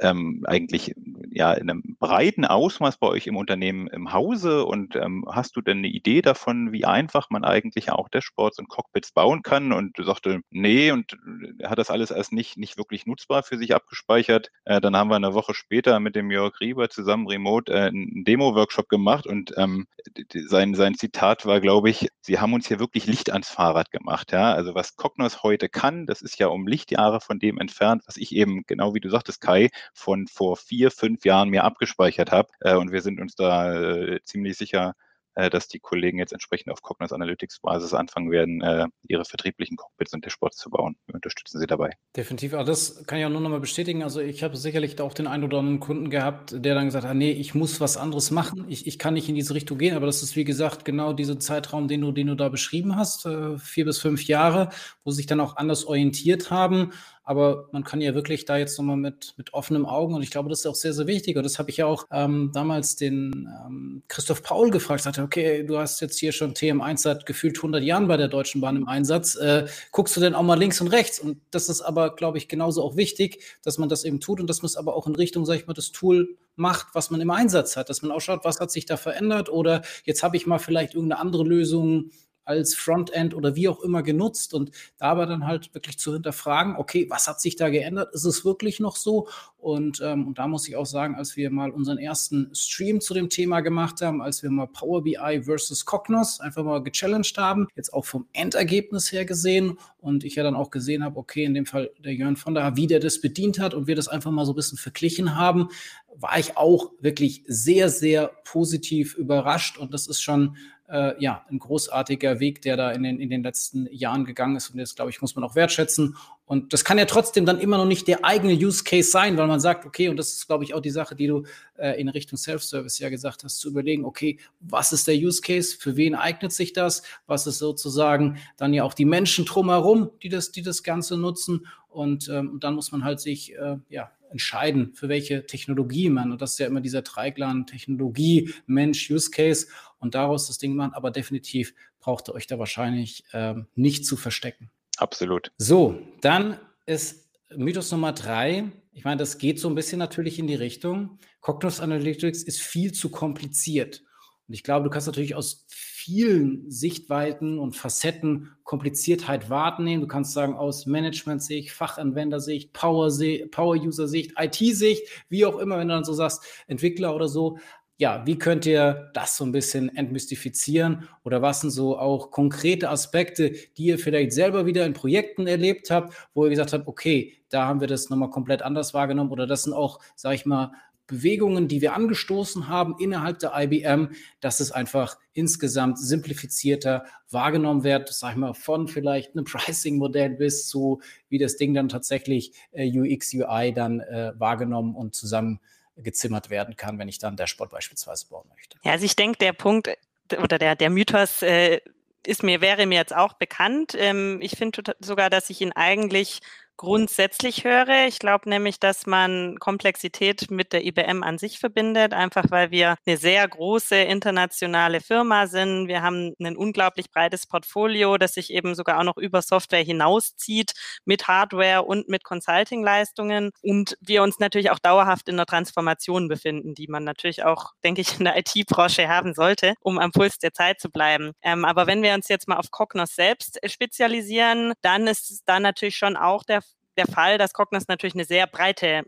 ähm, eigentlich ja in einem breiten Ausmaß bei euch im Unternehmen im Hause und ähm, hast du denn eine Idee davon, wie einfach man eigentlich auch Dashboards und Cockpits bauen kann? Und du sagte, nee, und hat das alles als nicht, nicht wirklich nutzbar für sich abgespeichert. Äh, dann haben wir eine Woche später mit dem Jörg Rieber zusammen remote äh, einen Demo-Workshop gemacht und ähm, sein, sein Zitat war, glaube ich, sie haben uns hier wirklich Licht ans Fahrrad gemacht. Ja? Also was Cognos heute kann, das ist ja um Lichtjahre von dem entfernt, was ich eben, genau wie du sagtest, Kai, von vor vier, fünf Jahren mir abgespeichert habe. Äh, und wir sind uns da äh, ziemlich sicher, äh, dass die Kollegen jetzt entsprechend auf Cognos Analytics Basis anfangen werden, ihre vertrieblichen Cockpits und Dashboards zu bauen. Wir unterstützen sie dabei. Definitiv. Aber das kann ich auch nur noch mal bestätigen. Also ich habe sicherlich auch den einen oder anderen Kunden gehabt, der dann gesagt hat, nee, ich muss was anderes machen. Ich, ich kann nicht in diese Richtung gehen. Aber das ist, wie gesagt, genau dieser Zeitraum, den du, den du da beschrieben hast, vier bis fünf Jahre, wo sich dann auch anders orientiert haben aber man kann ja wirklich da jetzt nochmal mit, mit offenem Augen und ich glaube, das ist auch sehr, sehr wichtig. Und das habe ich ja auch ähm, damals den ähm, Christoph Paul gefragt. Sagte, okay, du hast jetzt hier schon TM1 seit gefühlt 100 Jahren bei der Deutschen Bahn im Einsatz. Äh, guckst du denn auch mal links und rechts? Und das ist aber, glaube ich, genauso auch wichtig, dass man das eben tut und dass man es aber auch in Richtung, sage ich mal, das Tool macht, was man im Einsatz hat, dass man auch schaut, was hat sich da verändert oder jetzt habe ich mal vielleicht irgendeine andere Lösung als Frontend oder wie auch immer genutzt und dabei dann halt wirklich zu hinterfragen, okay, was hat sich da geändert? Ist es wirklich noch so? Und, ähm, und da muss ich auch sagen, als wir mal unseren ersten Stream zu dem Thema gemacht haben, als wir mal Power BI versus Cognos einfach mal gechallenged haben, jetzt auch vom Endergebnis her gesehen und ich ja dann auch gesehen habe, okay, in dem Fall der Jörn von da, wie der das bedient hat und wir das einfach mal so ein bisschen verglichen haben, war ich auch wirklich sehr, sehr positiv überrascht und das ist schon äh, ja, ein großartiger Weg, der da in den, in den letzten Jahren gegangen ist. Und das, glaube ich, muss man auch wertschätzen. Und das kann ja trotzdem dann immer noch nicht der eigene Use Case sein, weil man sagt, okay, und das ist, glaube ich, auch die Sache, die du äh, in Richtung Self-Service ja gesagt hast, zu überlegen, okay, was ist der Use Case? Für wen eignet sich das? Was ist sozusagen dann ja auch die Menschen drumherum, die das, die das Ganze nutzen? Und ähm, dann muss man halt sich, äh, ja, entscheiden, für welche Technologie man, und das ist ja immer dieser Dreiklang Technologie, Mensch, Use Case und daraus das Ding machen, aber definitiv braucht ihr euch da wahrscheinlich ähm, nicht zu verstecken. Absolut. So, dann ist Mythos Nummer drei. Ich meine, das geht so ein bisschen natürlich in die Richtung. Cognos Analytics ist viel zu kompliziert. Und ich glaube, du kannst natürlich aus vielen Sichtweiten und Facetten Kompliziertheit wahrnehmen. Du kannst sagen, aus Management-Sicht, Fachanwendersicht, Power-User-Sicht, IT-Sicht, wie auch immer, wenn du dann so sagst, Entwickler oder so. Ja, wie könnt ihr das so ein bisschen entmystifizieren? Oder was sind so auch konkrete Aspekte, die ihr vielleicht selber wieder in Projekten erlebt habt, wo ihr gesagt habt, okay, da haben wir das nochmal komplett anders wahrgenommen? Oder das sind auch, sag ich mal, Bewegungen, die wir angestoßen haben innerhalb der IBM, dass es einfach insgesamt simplifizierter wahrgenommen wird, sag ich mal, von vielleicht einem <laughs> Pricing-Modell bis zu, wie das Ding dann tatsächlich äh, UX, UI dann äh, wahrgenommen und zusammen gezimmert werden kann, wenn ich dann Dashboard beispielsweise bauen möchte. Ja, also ich denke, der Punkt oder der, der Mythos äh, ist mir, wäre mir jetzt auch bekannt. Ähm, ich finde sogar, dass ich ihn eigentlich grundsätzlich höre. Ich glaube nämlich, dass man Komplexität mit der IBM an sich verbindet, einfach weil wir eine sehr große internationale Firma sind. Wir haben ein unglaublich breites Portfolio, das sich eben sogar auch noch über Software hinauszieht mit Hardware und mit Consulting-Leistungen und wir uns natürlich auch dauerhaft in der Transformation befinden, die man natürlich auch, denke ich, in der IT-Branche haben sollte, um am Puls der Zeit zu bleiben. Ähm, aber wenn wir uns jetzt mal auf Cognos selbst spezialisieren, dann ist da natürlich schon auch der der Fall, dass Cognos natürlich eine sehr breite,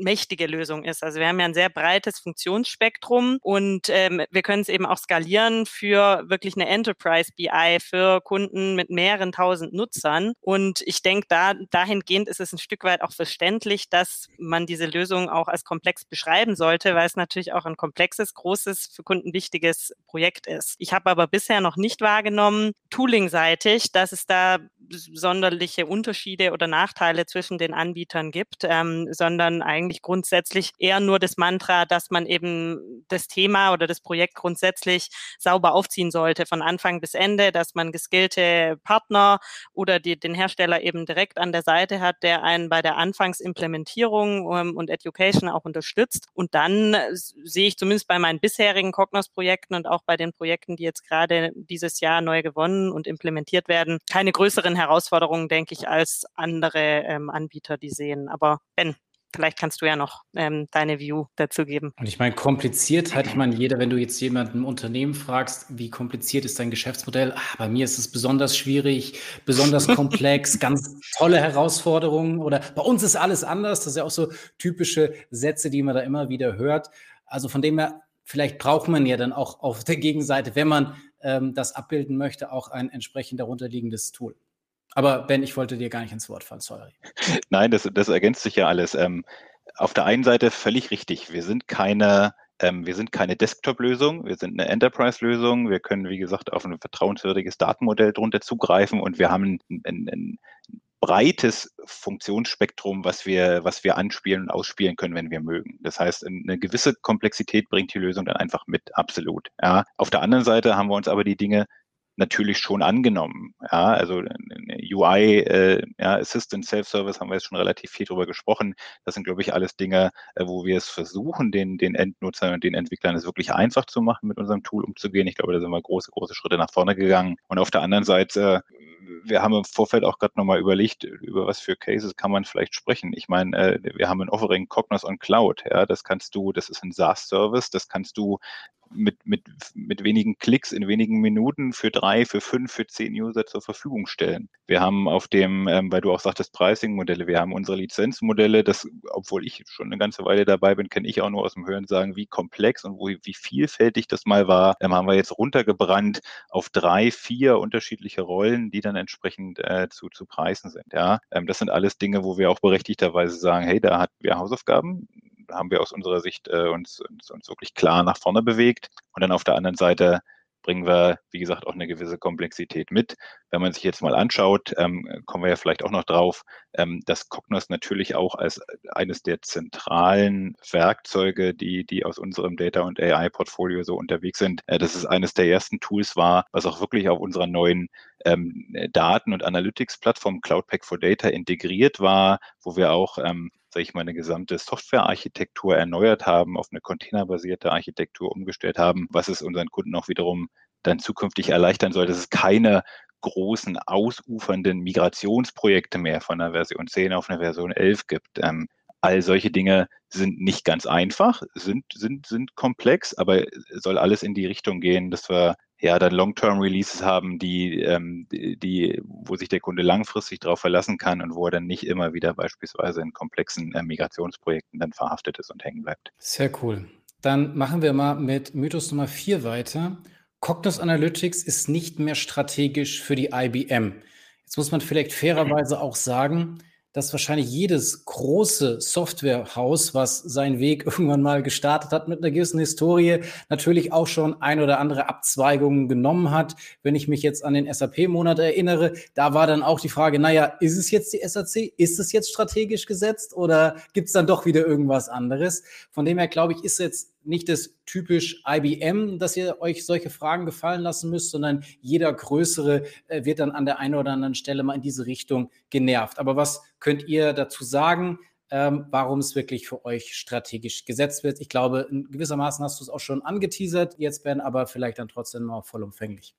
mächtige Lösung ist. Also wir haben ja ein sehr breites Funktionsspektrum und ähm, wir können es eben auch skalieren für wirklich eine Enterprise BI für Kunden mit mehreren tausend Nutzern. Und ich denke, da dahingehend ist es ein Stück weit auch verständlich, dass man diese Lösung auch als komplex beschreiben sollte, weil es natürlich auch ein komplexes, großes, für Kunden wichtiges Projekt ist. Ich habe aber bisher noch nicht wahrgenommen, tooling-seitig, dass es da sonderliche Unterschiede oder Nachteile zwischen den Anbietern gibt, ähm, sondern eigentlich grundsätzlich eher nur das Mantra, dass man eben das Thema oder das Projekt grundsätzlich sauber aufziehen sollte von Anfang bis Ende, dass man geskillte Partner oder die, den Hersteller eben direkt an der Seite hat, der einen bei der Anfangsimplementierung ähm, und Education auch unterstützt. Und dann äh, sehe ich zumindest bei meinen bisherigen Cognos-Projekten und auch bei den Projekten, die jetzt gerade dieses Jahr neu gewonnen und implementiert werden, keine größeren Herausforderungen, denke ich, als andere ähm, Anbieter die sehen. Aber Ben, vielleicht kannst du ja noch ähm, deine View dazu geben. Und ich meine, kompliziert halt, ich meine, jeder, wenn du jetzt jemanden im Unternehmen fragst, wie kompliziert ist dein Geschäftsmodell, ah, bei mir ist es besonders schwierig, besonders <laughs> komplex, ganz tolle Herausforderungen oder bei uns ist alles anders. Das sind ja auch so typische Sätze, die man da immer wieder hört. Also von dem her, vielleicht braucht man ja dann auch auf der Gegenseite, wenn man ähm, das abbilden möchte, auch ein entsprechend darunterliegendes Tool. Aber Ben, ich wollte dir gar nicht ins Wort fallen, sorry. <laughs> Nein, das, das ergänzt sich ja alles. Ähm, auf der einen Seite völlig richtig. Wir sind keine ähm, wir sind keine Desktop-Lösung, wir sind eine Enterprise-Lösung. Wir können, wie gesagt, auf ein vertrauenswürdiges Datenmodell drunter zugreifen und wir haben ein, ein, ein breites Funktionsspektrum, was wir, was wir anspielen und ausspielen können, wenn wir mögen. Das heißt, eine gewisse Komplexität bringt die Lösung dann einfach mit, absolut. Ja. Auf der anderen Seite haben wir uns aber die Dinge natürlich schon angenommen. Ja, also UI, äh, ja, Assistant Self-Service haben wir jetzt schon relativ viel drüber gesprochen. Das sind, glaube ich, alles Dinge, äh, wo wir es versuchen, den, den Endnutzern und den Entwicklern es wirklich einfach zu machen, mit unserem Tool umzugehen. Ich glaube, da sind wir große, große Schritte nach vorne gegangen. Und auf der anderen Seite, wir haben im Vorfeld auch gerade nochmal überlegt, über was für Cases kann man vielleicht sprechen. Ich meine, äh, wir haben ein Offering Cognos on Cloud. Ja, das kannst du, das ist ein SaaS-Service, das kannst du mit, mit, mit wenigen Klicks in wenigen Minuten für drei, für fünf, für zehn User zur Verfügung stellen. Wir haben auf dem, ähm, weil du auch sagtest, Pricing-Modelle, wir haben unsere Lizenzmodelle, das, obwohl ich schon eine ganze Weile dabei bin, kenne ich auch nur aus dem Hören sagen, wie komplex und wo, wie vielfältig das mal war, ähm, haben wir jetzt runtergebrannt auf drei, vier unterschiedliche Rollen, die dann entsprechend äh, zu, zu preisen sind. Ja, ähm, das sind alles Dinge, wo wir auch berechtigterweise sagen, hey, da hat wir Hausaufgaben, haben wir aus unserer Sicht äh, uns, uns, uns wirklich klar nach vorne bewegt. Und dann auf der anderen Seite bringen wir, wie gesagt, auch eine gewisse Komplexität mit. Wenn man sich jetzt mal anschaut, ähm, kommen wir ja vielleicht auch noch drauf, ähm, dass Cognos natürlich auch als eines der zentralen Werkzeuge, die, die aus unserem Data- und AI-Portfolio so unterwegs sind, äh, dass es eines der ersten Tools war, was auch wirklich auf unserer neuen ähm, Daten- und Analytics-Plattform CloudPack for Data integriert war, wo wir auch ähm, sage ich mal, eine gesamte Softwarearchitektur erneuert haben, auf eine containerbasierte Architektur umgestellt haben, was es unseren Kunden auch wiederum dann zukünftig erleichtern soll, dass es keine großen, ausufernden Migrationsprojekte mehr von einer Version 10 auf eine Version 11 gibt. Ähm, all solche Dinge sind nicht ganz einfach, sind, sind, sind komplex, aber soll alles in die Richtung gehen, dass wir ja, dann Long-Term-Releases haben, die, ähm, die, wo sich der Kunde langfristig darauf verlassen kann und wo er dann nicht immer wieder beispielsweise in komplexen äh, Migrationsprojekten dann verhaftet ist und hängen bleibt. Sehr cool. Dann machen wir mal mit Mythos Nummer 4 weiter. Cognos Analytics ist nicht mehr strategisch für die IBM. Jetzt muss man vielleicht fairerweise auch sagen, dass wahrscheinlich jedes große Softwarehaus, was seinen Weg <laughs> irgendwann mal gestartet hat mit einer gewissen Historie, natürlich auch schon ein oder andere Abzweigungen genommen hat. Wenn ich mich jetzt an den SAP-Monat erinnere, da war dann auch die Frage, naja, ist es jetzt die SAC? Ist es jetzt strategisch gesetzt oder gibt es dann doch wieder irgendwas anderes? Von dem her, glaube ich, ist jetzt nicht das typisch IBM, dass ihr euch solche Fragen gefallen lassen müsst, sondern jeder größere äh, wird dann an der einen oder anderen Stelle mal in diese Richtung genervt. Aber was könnt ihr dazu sagen? Ähm, warum es wirklich für euch strategisch gesetzt wird. Ich glaube, in gewissermaßen hast du es auch schon angeteasert, jetzt Ben, aber vielleicht dann trotzdem mal vollumfänglich.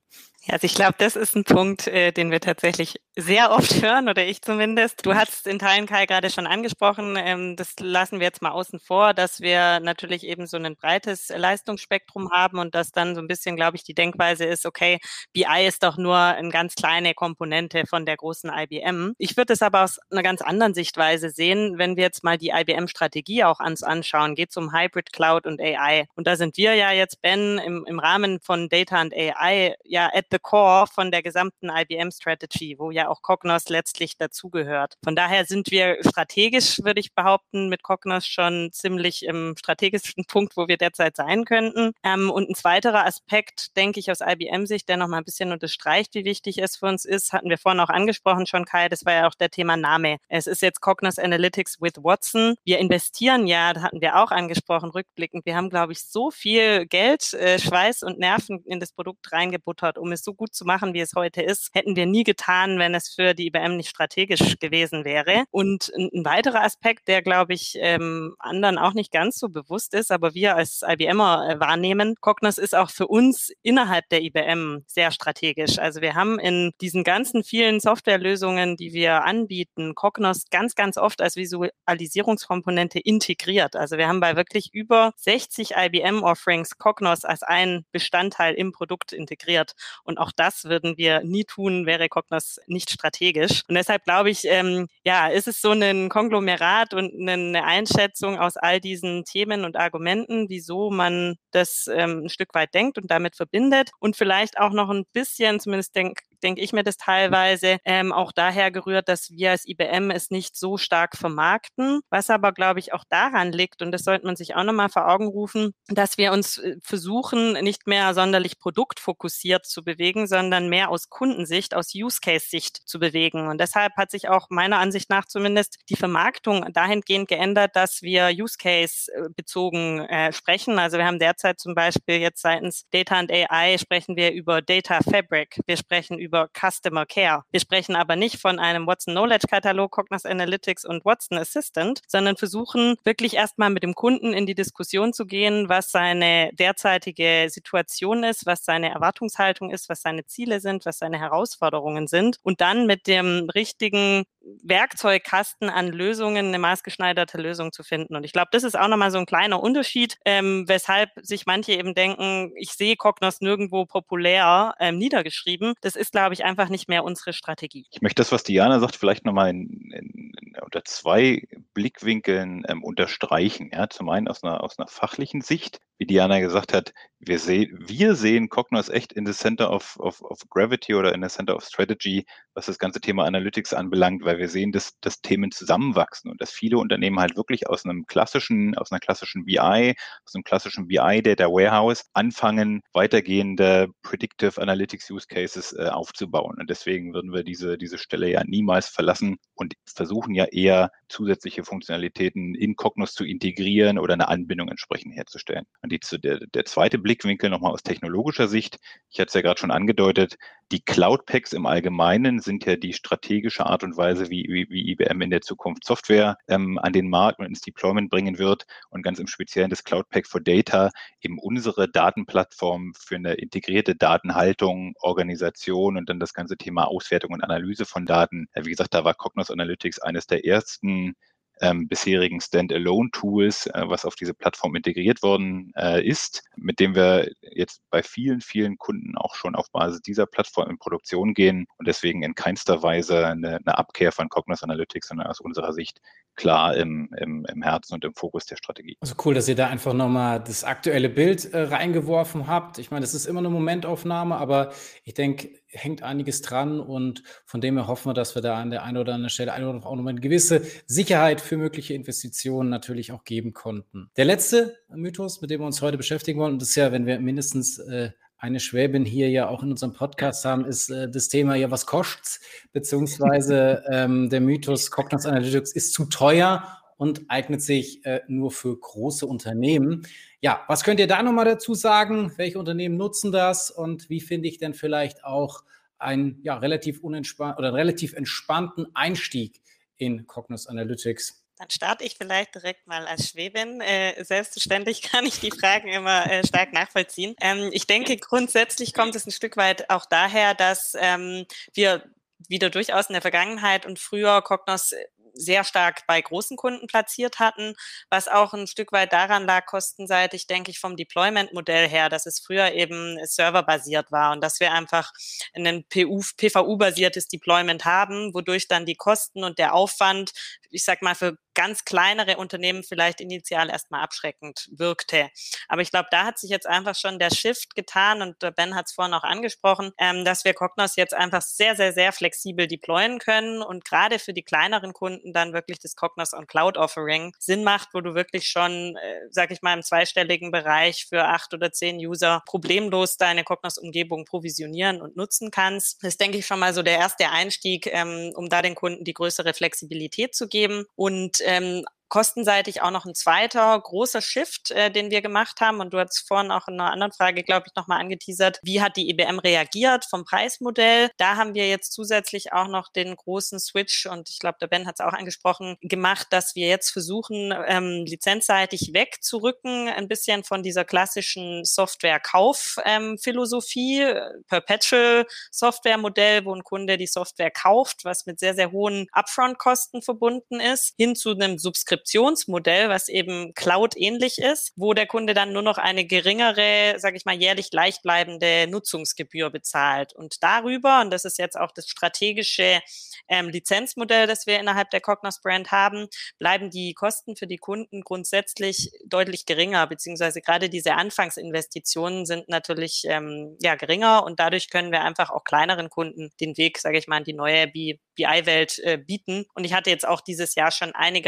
Ja, also ich glaube, das ist ein Punkt, äh, den wir tatsächlich sehr oft <laughs> hören, oder ich zumindest. Du hast in Teilen, Kai, gerade schon angesprochen, ähm, das lassen wir jetzt mal außen vor, dass wir natürlich eben so ein breites Leistungsspektrum haben und dass dann so ein bisschen, glaube ich, die Denkweise ist, okay, BI ist doch nur eine ganz kleine Komponente von der großen IBM. Ich würde es aber aus einer ganz anderen Sichtweise sehen, wenn wir jetzt mal die IBM-Strategie auch ans anschauen, geht es um Hybrid Cloud und AI. Und da sind wir ja jetzt, Ben, im, im Rahmen von Data und AI ja at the core von der gesamten IBM-Strategy, wo ja auch Cognos letztlich dazugehört. Von daher sind wir strategisch, würde ich behaupten, mit Cognos schon ziemlich im strategischen <laughs> Punkt, wo wir derzeit sein könnten. Ähm, und ein zweiterer Aspekt, denke ich, aus IBM-Sicht, der noch mal ein bisschen unterstreicht, wie wichtig es für uns ist, hatten wir vorhin auch angesprochen schon, Kai, das war ja auch der Thema Name. Es ist jetzt Cognos Analytics with Watson. Wir investieren ja, da hatten wir auch angesprochen, rückblickend. Wir haben, glaube ich, so viel Geld, äh, Schweiß und Nerven in das Produkt reingebuttert, um es so gut zu machen, wie es heute ist. Hätten wir nie getan, wenn es für die IBM nicht strategisch gewesen wäre. Und ein, weiterer Aspekt, der, glaube ich, ähm, anderen auch nicht ganz so bewusst ist, aber wir als IBMer äh, wahrnehmen, Cognos ist auch für uns innerhalb der IBM sehr strategisch. Also wir haben in diesen ganzen vielen Softwarelösungen, die wir anbieten, Cognos ganz, ganz oft als Visual Digitalisierungskomponente integriert. Also wir haben bei wirklich über 60 IBM-Offerings Cognos als ein Bestandteil im Produkt integriert. Und auch das würden wir nie tun, wäre Cognos nicht strategisch. Und deshalb glaube ich, ähm, ja, ist es so ein Konglomerat und eine Einschätzung aus all diesen Themen und Argumenten, wieso man das ähm, ein Stück weit denkt und damit verbindet und vielleicht auch noch ein bisschen, zumindest denk, denke ich mir das teilweise, ähm, auch daher gerührt, dass wir als IBM es nicht so stark vermarkten, was aber, glaube ich, auch daran liegt, und das sollte man sich auch nochmal vor Augen rufen, dass wir uns äh, versuchen, nicht mehr sonderlich produktfokussiert zu bewegen, sondern mehr aus Kundensicht, aus Use-Case-Sicht zu bewegen. Und deshalb hat sich auch meiner Ansicht nach zumindest die Vermarktung dahingehend geändert, dass wir Use-Case-bezogen äh, sprechen. Also wir haben derzeit zum Beispiel jetzt seitens Data and AI sprechen wir über Data Fabric. Wir sprechen über Customer Care. Wir sprechen aber nicht von einem Watson Knowledge Katalog, Cognos Analytics und Watson Assistant, sondern versuchen wirklich erstmal mit dem Kunden in die Diskussion zu gehen, was seine derzeitige Situation ist, was seine Erwartungshaltung ist, was seine Ziele sind, was seine Herausforderungen sind und dann mit dem richtigen Werkzeugkasten an Lösungen eine maßgeschneiderte Lösung zu finden. Und ich glaube, das ist auch nochmal so ein kleiner Unterschied, ähm, weshalb sich manche eben denken, ich sehe Cognos nirgendwo populär ähm, niedergeschrieben. Das ist, glaube ich, einfach nicht mehr unsere Strategie. Ich möchte das, was Diana sagt, vielleicht nochmal in, in, unter zwei Blickwinkeln ähm, unterstreichen. Ja, zum einen aus einer, aus einer fachlichen Sicht, wie Diana gesagt hat, wir, seh, wir sehen Cognos echt in the center of, of, of gravity oder in the center of strategy, was das ganze Thema Analytics anbelangt, weil wir sehen, dass, dass Themen zusammenwachsen und dass viele Unternehmen halt wirklich aus einem klassischen, aus einer klassischen BI, aus einem klassischen BI Data Warehouse anfangen, weitergehende Predictive Analytics Use Cases äh, aufzubauen. Und deswegen würden wir diese, diese Stelle ja niemals verlassen und versuchen ja eher zusätzliche Funktionalitäten in Cognos zu integrieren oder eine Anbindung entsprechend herzustellen. Die, der, der zweite Blickwinkel nochmal aus technologischer Sicht, ich hatte es ja gerade schon angedeutet, die Cloud Packs im Allgemeinen sind ja die strategische Art und Weise, wie, wie, wie IBM in der Zukunft Software ähm, an den Markt und ins Deployment bringen wird und ganz im Speziellen das Cloud Pack for Data eben unsere Datenplattform für eine integrierte Datenhaltung, Organisation und dann das ganze Thema Auswertung und Analyse von Daten. Wie gesagt, da war Cognos Analytics eines der ersten ähm, bisherigen Standalone-Tools, äh, was auf diese Plattform integriert worden äh, ist, mit dem wir jetzt bei vielen, vielen Kunden auch schon auf Basis dieser Plattform in Produktion gehen und deswegen in keinster Weise eine, eine Abkehr von Cognos Analytics, sondern aus unserer Sicht klar im, im, im Herzen und im Fokus der Strategie. Also cool, dass ihr da einfach nochmal das aktuelle Bild äh, reingeworfen habt. Ich meine, das ist immer eine Momentaufnahme, aber ich denke, hängt einiges dran und von dem her hoffen wir, dass wir da an der einen oder anderen Stelle auch noch eine gewisse Sicherheit für mögliche Investitionen natürlich auch geben konnten. Der letzte Mythos, mit dem wir uns heute beschäftigen wollen, und das ist ja, wenn wir mindestens äh, eine Schwäbin hier ja auch in unserem Podcast haben, ist äh, das Thema ja, was kostet's? Beziehungsweise <laughs> ähm, der Mythos Cognos Analytics ist zu teuer und eignet sich äh, nur für große Unternehmen. Ja, was könnt ihr da nochmal dazu sagen? Welche Unternehmen nutzen das und wie finde ich denn vielleicht auch einen ja, relativ unentspannt oder relativ entspannten Einstieg in Cognos Analytics? Dann starte ich vielleicht direkt mal als Schwäbin. Äh, selbstverständlich <laughs> kann ich die Fragen immer äh, stark nachvollziehen. Ähm, ich denke, grundsätzlich kommt es ein Stück weit auch daher, dass ähm, wir wieder durchaus in der Vergangenheit und früher Cognos sehr stark bei großen Kunden platziert hatten, was auch ein Stück weit daran lag, kostenseitig, denke ich, vom Deployment-Modell her, dass es früher eben serverbasiert war und dass wir einfach ein PVU-basiertes Deployment haben, wodurch dann die Kosten und der Aufwand, ich sag mal, für ganz kleinere Unternehmen vielleicht initial erstmal abschreckend wirkte. Aber ich glaube, da hat sich jetzt einfach schon der Shift getan und Ben hat es vorhin auch angesprochen, ähm, dass wir Cognos jetzt einfach sehr, sehr, sehr flexibel deployen können und gerade für die kleineren Kunden dann wirklich das Cognos on Cloud Offering Sinn macht, wo du wirklich schon, äh, sag ich mal, im zweistelligen Bereich für acht oder zehn User problemlos deine Cognos Umgebung provisionieren und nutzen kannst. Das ist, denke ich, schon mal so der erste Einstieg, ähm, um da den Kunden die größere Flexibilität zu geben und ähm, kostenseitig auch noch ein zweiter großer Shift, äh, den wir gemacht haben. Und du hast vorhin auch in einer anderen Frage, glaube ich, nochmal angeteasert, wie hat die IBM reagiert vom Preismodell? Da haben wir jetzt zusätzlich auch noch den großen Switch, und ich glaube, der Ben hat es auch angesprochen, gemacht, dass wir jetzt versuchen, ähm, lizenzseitig wegzurücken, ein bisschen von dieser klassischen Software-Kauf-Philosophie, ähm, Perpetual-Software-Modell, wo ein Kunde die Software kauft, was mit sehr, sehr hohen Upfront-Kosten verbunden ist, hin zu einem Subscription Subskriptionsmodell, was eben Cloud-ähnlich ist, wo der Kunde dann nur noch eine geringere, sage ich mal, jährlich gleichbleibende Nutzungsgebühr bezahlt. Und darüber, und das ist jetzt auch das strategische ähm, Lizenzmodell, das wir innerhalb der Cognos Brand haben, bleiben die Kosten für die Kunden grundsätzlich deutlich geringer, beziehungsweise gerade diese Anfangsinvestitionen sind natürlich ähm, ja geringer und dadurch können wir einfach auch kleineren Kunden den Weg, sage ich mal, in die neue BI-Welt äh, bieten. Und ich hatte jetzt auch dieses Jahr schon einige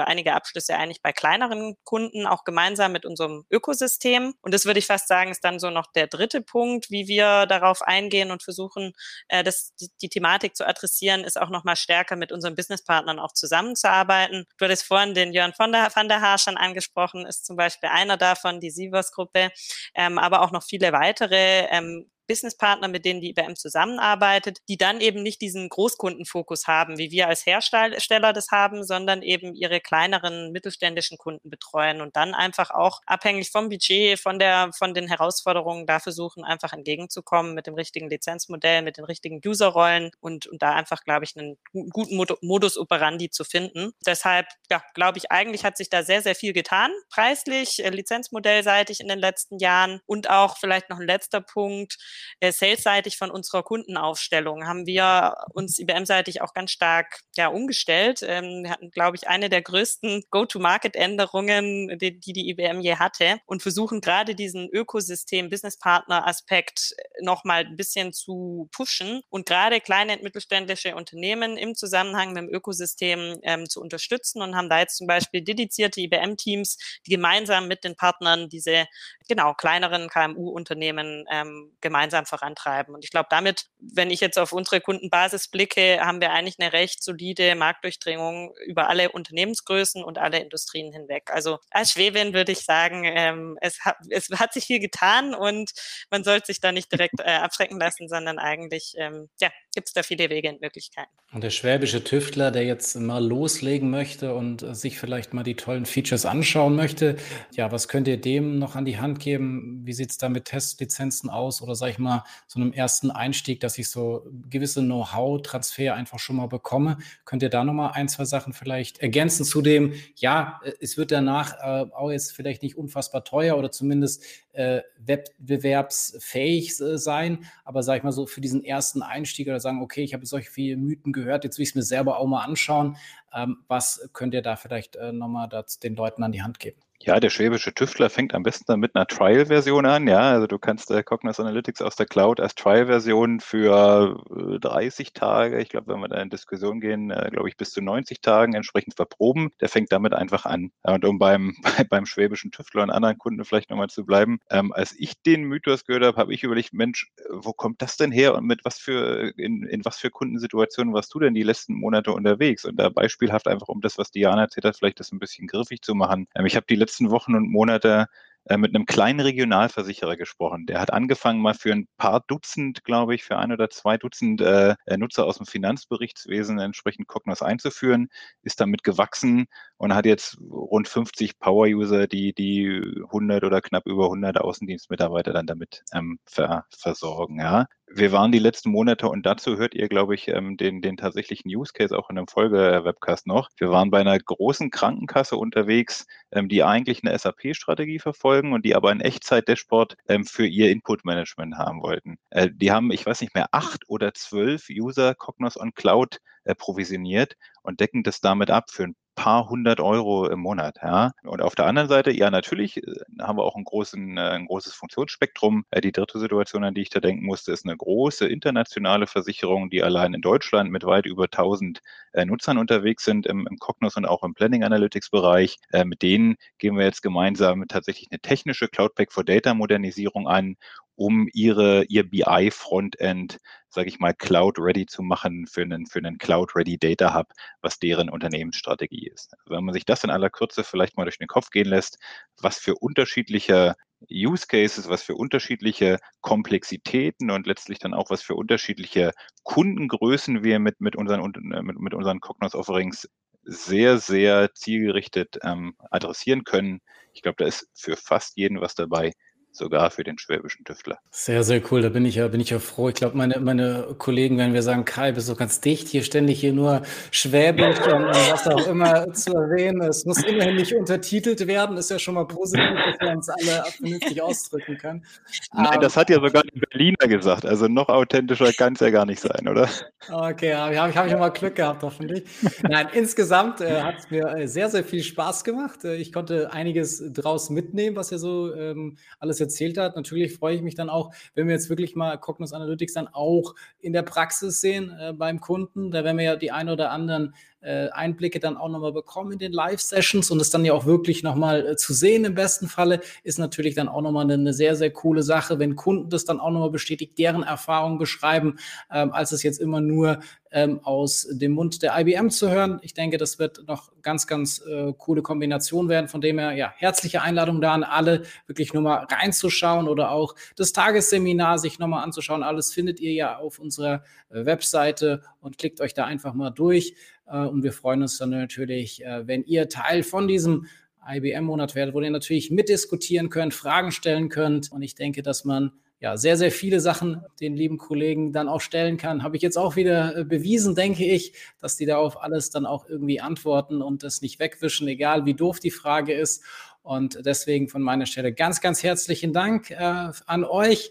oder einige Abschlüsse eigentlich bei kleineren Kunden, auch gemeinsam mit unserem Ökosystem. Und das würde ich fast sagen, ist dann so noch der dritte Punkt, wie wir darauf eingehen und versuchen, äh, das, die, die Thematik zu adressieren, ist auch nochmal stärker mit unseren Businesspartnern auch zusammenzuarbeiten. Du hattest vorhin den Jörn von der, van der Haar schon angesprochen, ist zum Beispiel einer davon, die Sievers-Gruppe, ähm, aber auch noch viele weitere ähm, Businesspartner, mit denen die IBM zusammenarbeitet, die dann eben nicht diesen Großkundenfokus haben, wie wir als Hersteller das haben, sondern eben ihre kleineren mittelständischen Kunden betreuen und dann einfach auch abhängig vom Budget, von der, von den Herausforderungen da versuchen, einfach entgegenzukommen mit dem richtigen Lizenzmodell, mit den richtigen Userrollen und, und da einfach, glaube ich, einen guten Modus operandi zu finden. Deshalb, ja, glaube ich, eigentlich hat sich da sehr, sehr viel getan, preislich, äh, lizenzmodellseitig in den letzten Jahren und auch vielleicht noch ein letzter Punkt, äh, salesseitig von unserer Kundenaufstellung haben wir uns IBM-seitig auch ganz stark ja, umgestellt. Ähm, wir hatten, glaube ich, eine der größten Go-to-Market-Änderungen, die, die, die IBM je hatte und versuchen gerade diesen Ökosystem-Business-Partner-Aspekt nochmal ein bisschen zu pushen und gerade kleine und mittelständische Unternehmen im Zusammenhang mit dem Ökosystem ähm, zu unterstützen und haben da jetzt zum Beispiel dedizierte IBM-Teams, die gemeinsam mit den Partnern diese genau kleineren KMU-Unternehmen ähm, gemeinsam vorantreiben. Und ich glaube, damit, wenn ich jetzt auf unsere Kundenbasis blicke, haben wir eigentlich eine recht solide Marktdurchdringung über alle Unternehmensgrößen und alle Industrien hinweg. Also als Schwäbin würde ich sagen, ähm, es, hat, es hat sich viel getan und man sollte sich da nicht direkt äh, abschrecken lassen, sondern eigentlich ähm, ja, gibt es da viele Wege und Möglichkeiten. Und der schwäbische Tüftler, der jetzt mal loslegen möchte und äh, sich vielleicht mal die tollen Features anschauen möchte, ja, was könnt ihr dem noch an die Hand geben? Wie sieht es da mit Testlizenzen aus oder sage ich mal so einem ersten Einstieg, dass ich so gewisse Know-how-Transfer einfach schon mal bekomme? Könnt ihr da noch mal ein, zwei Sachen vielleicht ergänzen zu dem, ja, äh, es wird danach äh, auch jetzt vielleicht nicht unfassbar teuer oder zumindest äh, wettbewerbsfähig äh, sein, aber sage ich mal so für diesen ersten Einstieg oder sagen, okay, ich habe solche viele Mythen gehört, jetzt will ich es mir selber auch mal anschauen. Ähm, was könnt ihr da vielleicht äh, nochmal den Leuten an die Hand geben? Ja, der schwäbische Tüftler fängt am besten dann mit einer Trial-Version an. Ja, also du kannst äh, Cognos Analytics aus der Cloud als Trial-Version für äh, 30 Tage, ich glaube, wenn wir da in Diskussion gehen, äh, glaube ich, bis zu 90 Tagen entsprechend verproben. Der fängt damit einfach an. Und um beim, <laughs> bei, beim schwäbischen Tüftler und anderen Kunden vielleicht nochmal zu bleiben, ähm, als ich den Mythos gehört habe, habe ich überlegt, Mensch, wo kommt das denn her und mit was für, in, in was für Kundensituationen warst du denn die letzten Monate unterwegs? Und da beispielhaft einfach, um das, was Diana erzählt hat, vielleicht das ein bisschen griffig zu machen. Ähm, ich habe die letzten Wochen und Monate äh, mit einem kleinen Regionalversicherer gesprochen. Der hat angefangen mal für ein paar Dutzend, glaube ich, für ein oder zwei Dutzend äh, Nutzer aus dem Finanzberichtswesen entsprechend Cognos einzuführen, ist damit gewachsen und hat jetzt rund 50 Power-User, die die 100 oder knapp über 100 Außendienstmitarbeiter dann damit ähm, ver versorgen. Ja. Wir waren die letzten Monate und dazu hört ihr, glaube ich, ähm, den, den tatsächlichen Use Case auch in einem Folge-Webcast noch. Wir waren bei einer großen Krankenkasse unterwegs, ähm, die eigentlich eine SAP-Strategie verfolgen und die aber ein Echtzeit-Dashboard ähm, für ihr Input-Management haben wollten. Äh, die haben, ich weiß nicht mehr, acht oder zwölf User Cognos on Cloud äh, provisioniert und decken das damit ab für ein paar hundert Euro im Monat. Ja. Und auf der anderen Seite, ja, natürlich äh, haben wir auch großen, äh, ein großes Funktionsspektrum. Die dritte Situation, an die ich da denken musste, ist eine große internationale Versicherung, die allein in Deutschland mit weit über 1000 Nutzern unterwegs sind im, im Cognos und auch im Planning Analytics Bereich. Mit denen gehen wir jetzt gemeinsam tatsächlich eine technische Cloud Pack for Data Modernisierung an, um ihre, ihr BI-Frontend, sage ich mal, Cloud-ready zu machen für einen, für einen Cloud-ready Data Hub, was deren Unternehmensstrategie ist. Wenn man sich das in aller Kürze vielleicht mal durch den Kopf gehen lässt, was für unterschiedliche Use Cases, was für unterschiedliche Komplexitäten und letztlich dann auch was für unterschiedliche Kundengrößen wir mit, mit unseren, mit, mit unseren Cognos Offerings sehr, sehr zielgerichtet ähm, adressieren können. Ich glaube, da ist für fast jeden was dabei, sogar für den schwäbischen Tüftler. Sehr, sehr cool. Da bin ich ja, bin ich ja froh. Ich glaube, meine, meine Kollegen, wenn wir sagen, Kai, bist du ganz dicht, hier ständig hier nur Schwäbisch <laughs> und, was auch immer zu erwähnen. Es muss immerhin nicht untertitelt werden. Ist ja schon mal positiv, dass wir uns alle vernünftig <laughs> ausdrücken können. Nein, um, das hat ja sogar die Berliner gesagt. Also noch authentischer kann es ja gar nicht sein, oder? Okay, habe hab ich, hab mal Glück gehabt, hoffentlich. Nein, insgesamt äh, hat es mir äh, sehr, sehr viel Spaß gemacht. Äh, ich konnte einiges draus mitnehmen, was ihr so ähm, alles erzählt hat. Natürlich freue ich mich dann auch, wenn wir jetzt wirklich mal Cognos Analytics dann auch in der Praxis sehen äh, beim Kunden. Da werden wir ja die ein oder anderen äh, Einblicke dann auch nochmal bekommen in den Live-Sessions und es dann ja auch wirklich nochmal äh, zu sehen im besten Falle, ist natürlich dann auch nochmal eine, eine sehr, sehr coole Sache, wenn Kunden das dann auch nochmal bestätigt, deren Erfahrungen beschreiben, ähm, als es jetzt immer nur ähm, aus dem Mund der IBM zu hören. Ich denke, das wird noch ganz, ganz äh, coole Kombination werden. Von dem her, ja, herzliche Einladung da an alle, wirklich nur mal reinzuschauen oder auch das Tagesseminar sich nochmal anzuschauen. Alles findet ihr ja auf unserer äh, Webseite und klickt euch da einfach mal durch. Äh, und wir freuen uns dann natürlich, äh, wenn ihr Teil von diesem IBM-Monat werdet, wo ihr natürlich mitdiskutieren könnt, Fragen stellen könnt. Und ich denke, dass man ja, sehr, sehr viele Sachen den lieben Kollegen dann auch stellen kann. Habe ich jetzt auch wieder äh, bewiesen, denke ich, dass die da auf alles dann auch irgendwie antworten und das nicht wegwischen, egal wie doof die Frage ist. Und deswegen von meiner Stelle ganz, ganz herzlichen Dank äh, an euch.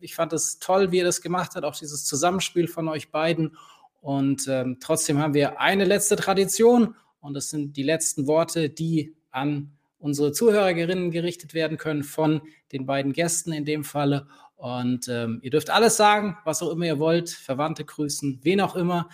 Ich fand es toll, wie ihr das gemacht habt, auch dieses Zusammenspiel von euch beiden. Und ähm, trotzdem haben wir eine letzte Tradition und das sind die letzten Worte, die an unsere Zuhörerinnen gerichtet werden können von den beiden Gästen in dem Falle. Und ähm, ihr dürft alles sagen, was auch immer ihr wollt, Verwandte grüßen, wen auch immer.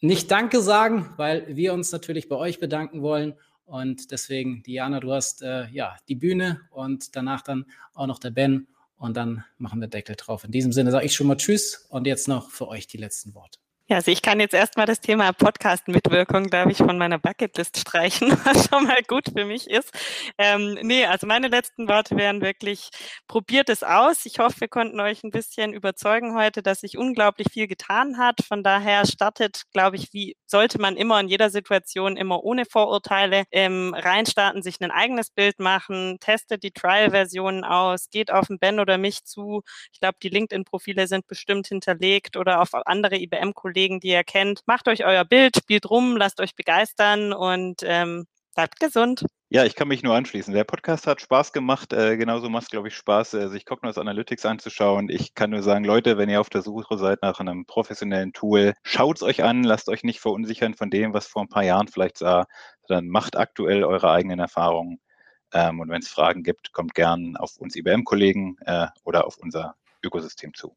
Nicht Danke sagen, weil wir uns natürlich bei euch bedanken wollen. Und deswegen, Diana, du hast äh, ja die Bühne und danach dann auch noch der Ben. Und dann machen wir Deckel drauf. In diesem Sinne sage ich schon mal Tschüss und jetzt noch für euch die letzten Worte. Ja, also ich kann jetzt erstmal das Thema Podcast-Mitwirkung, glaube ich, von meiner Bucketlist streichen, <laughs> was schon mal gut für mich ist. Ähm, nee, also meine letzten Worte wären wirklich, probiert es aus. Ich hoffe, wir konnten euch ein bisschen überzeugen heute, dass sich unglaublich viel getan hat. Von daher startet, glaube ich, wie sollte man immer in jeder Situation immer ohne Vorurteile ähm, reinstarten, sich ein eigenes Bild machen, testet die Trial-Versionen aus, geht auf den Ben oder mich zu. Ich glaube, die LinkedIn-Profile sind bestimmt hinterlegt oder auf andere IBM-Kollegen Kollegen, die ihr kennt. Macht euch euer Bild, spielt rum, lasst euch begeistern und ähm, bleibt gesund. Ja, ich kann mich nur anschließen. Der Podcast hat Spaß gemacht. Äh, genauso macht es, glaube ich, Spaß, äh, sich Cognos Analytics anzuschauen. Ich kann nur sagen, Leute, wenn ihr auf der Suche seid nach einem professionellen Tool, schaut es euch an, lasst euch nicht verunsichern von dem, was vor ein paar Jahren vielleicht sah, dann macht aktuell eure eigenen Erfahrungen. Ähm, und wenn es Fragen gibt, kommt gern auf uns IBM-Kollegen äh, oder auf unser Ökosystem zu.